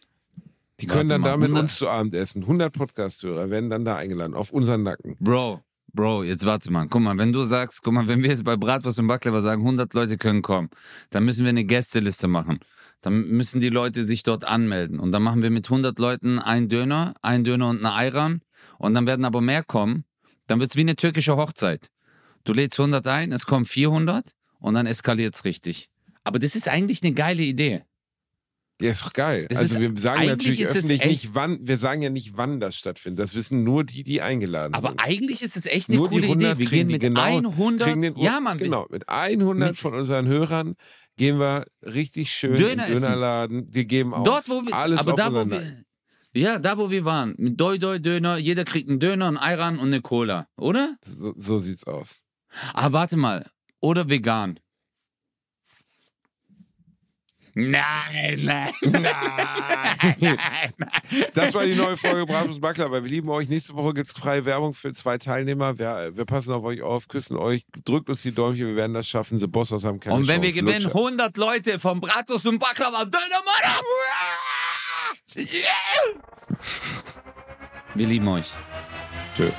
Die können Warte dann mal, da mit 100 uns zu Abend essen. 100 Podcast-Hörer werden dann da eingeladen, auf unseren Nacken. Bro, Bro, jetzt warte mal. Guck mal, wenn du sagst, guck mal, wenn wir jetzt bei Bratwurst und Baklava sagen, 100 Leute können kommen, dann müssen wir eine Gästeliste machen. Dann müssen die Leute sich dort anmelden. Und dann machen wir mit 100 Leuten einen Döner, einen Döner und eine Ayran. Und dann werden aber mehr kommen. Dann wird's wie eine türkische Hochzeit. Du lädst 100 ein, es kommen 400 und dann eskaliert's richtig. Aber das ist eigentlich eine geile Idee. Ja, ist doch geil. Das also ist- wir sagen natürlich öffentlich nicht, wann, wir sagen ja nicht, wann das stattfindet. Das wissen nur die, die eingeladen Aber sind. eigentlich ist es echt eine Nur coole 100 Idee. Wir gehen mit genau- 100. Kriegen den, ja, Mann. wir- Genau, mit 100 Mit- von unseren Hörern gehen wir richtig schön Döner in. Dönerladen. Die geben auch Dort, wo wir, alles aber auf da, wo wir, ja, da, wo wir waren, mit Doi Doi Döner, jeder kriegt einen Döner, einen Ayran und eine Cola, oder? So, so sieht's aus. Ah, warte mal, oder vegan. Nein, nein, nein, Das war die neue Folge Bravos weil wir lieben euch. Nächste Woche gibt's freie Werbung für zwei Teilnehmer. Wir, wir passen auf euch auf, küssen euch, drückt uns die Däumchen, wir werden das schaffen. The Boss aus haben keine Und wenn wir Chance. gewinnen, Lutscher. 100 Leute vom Bratos und Baklava! Yeah! Wir lieben euch. Tschö.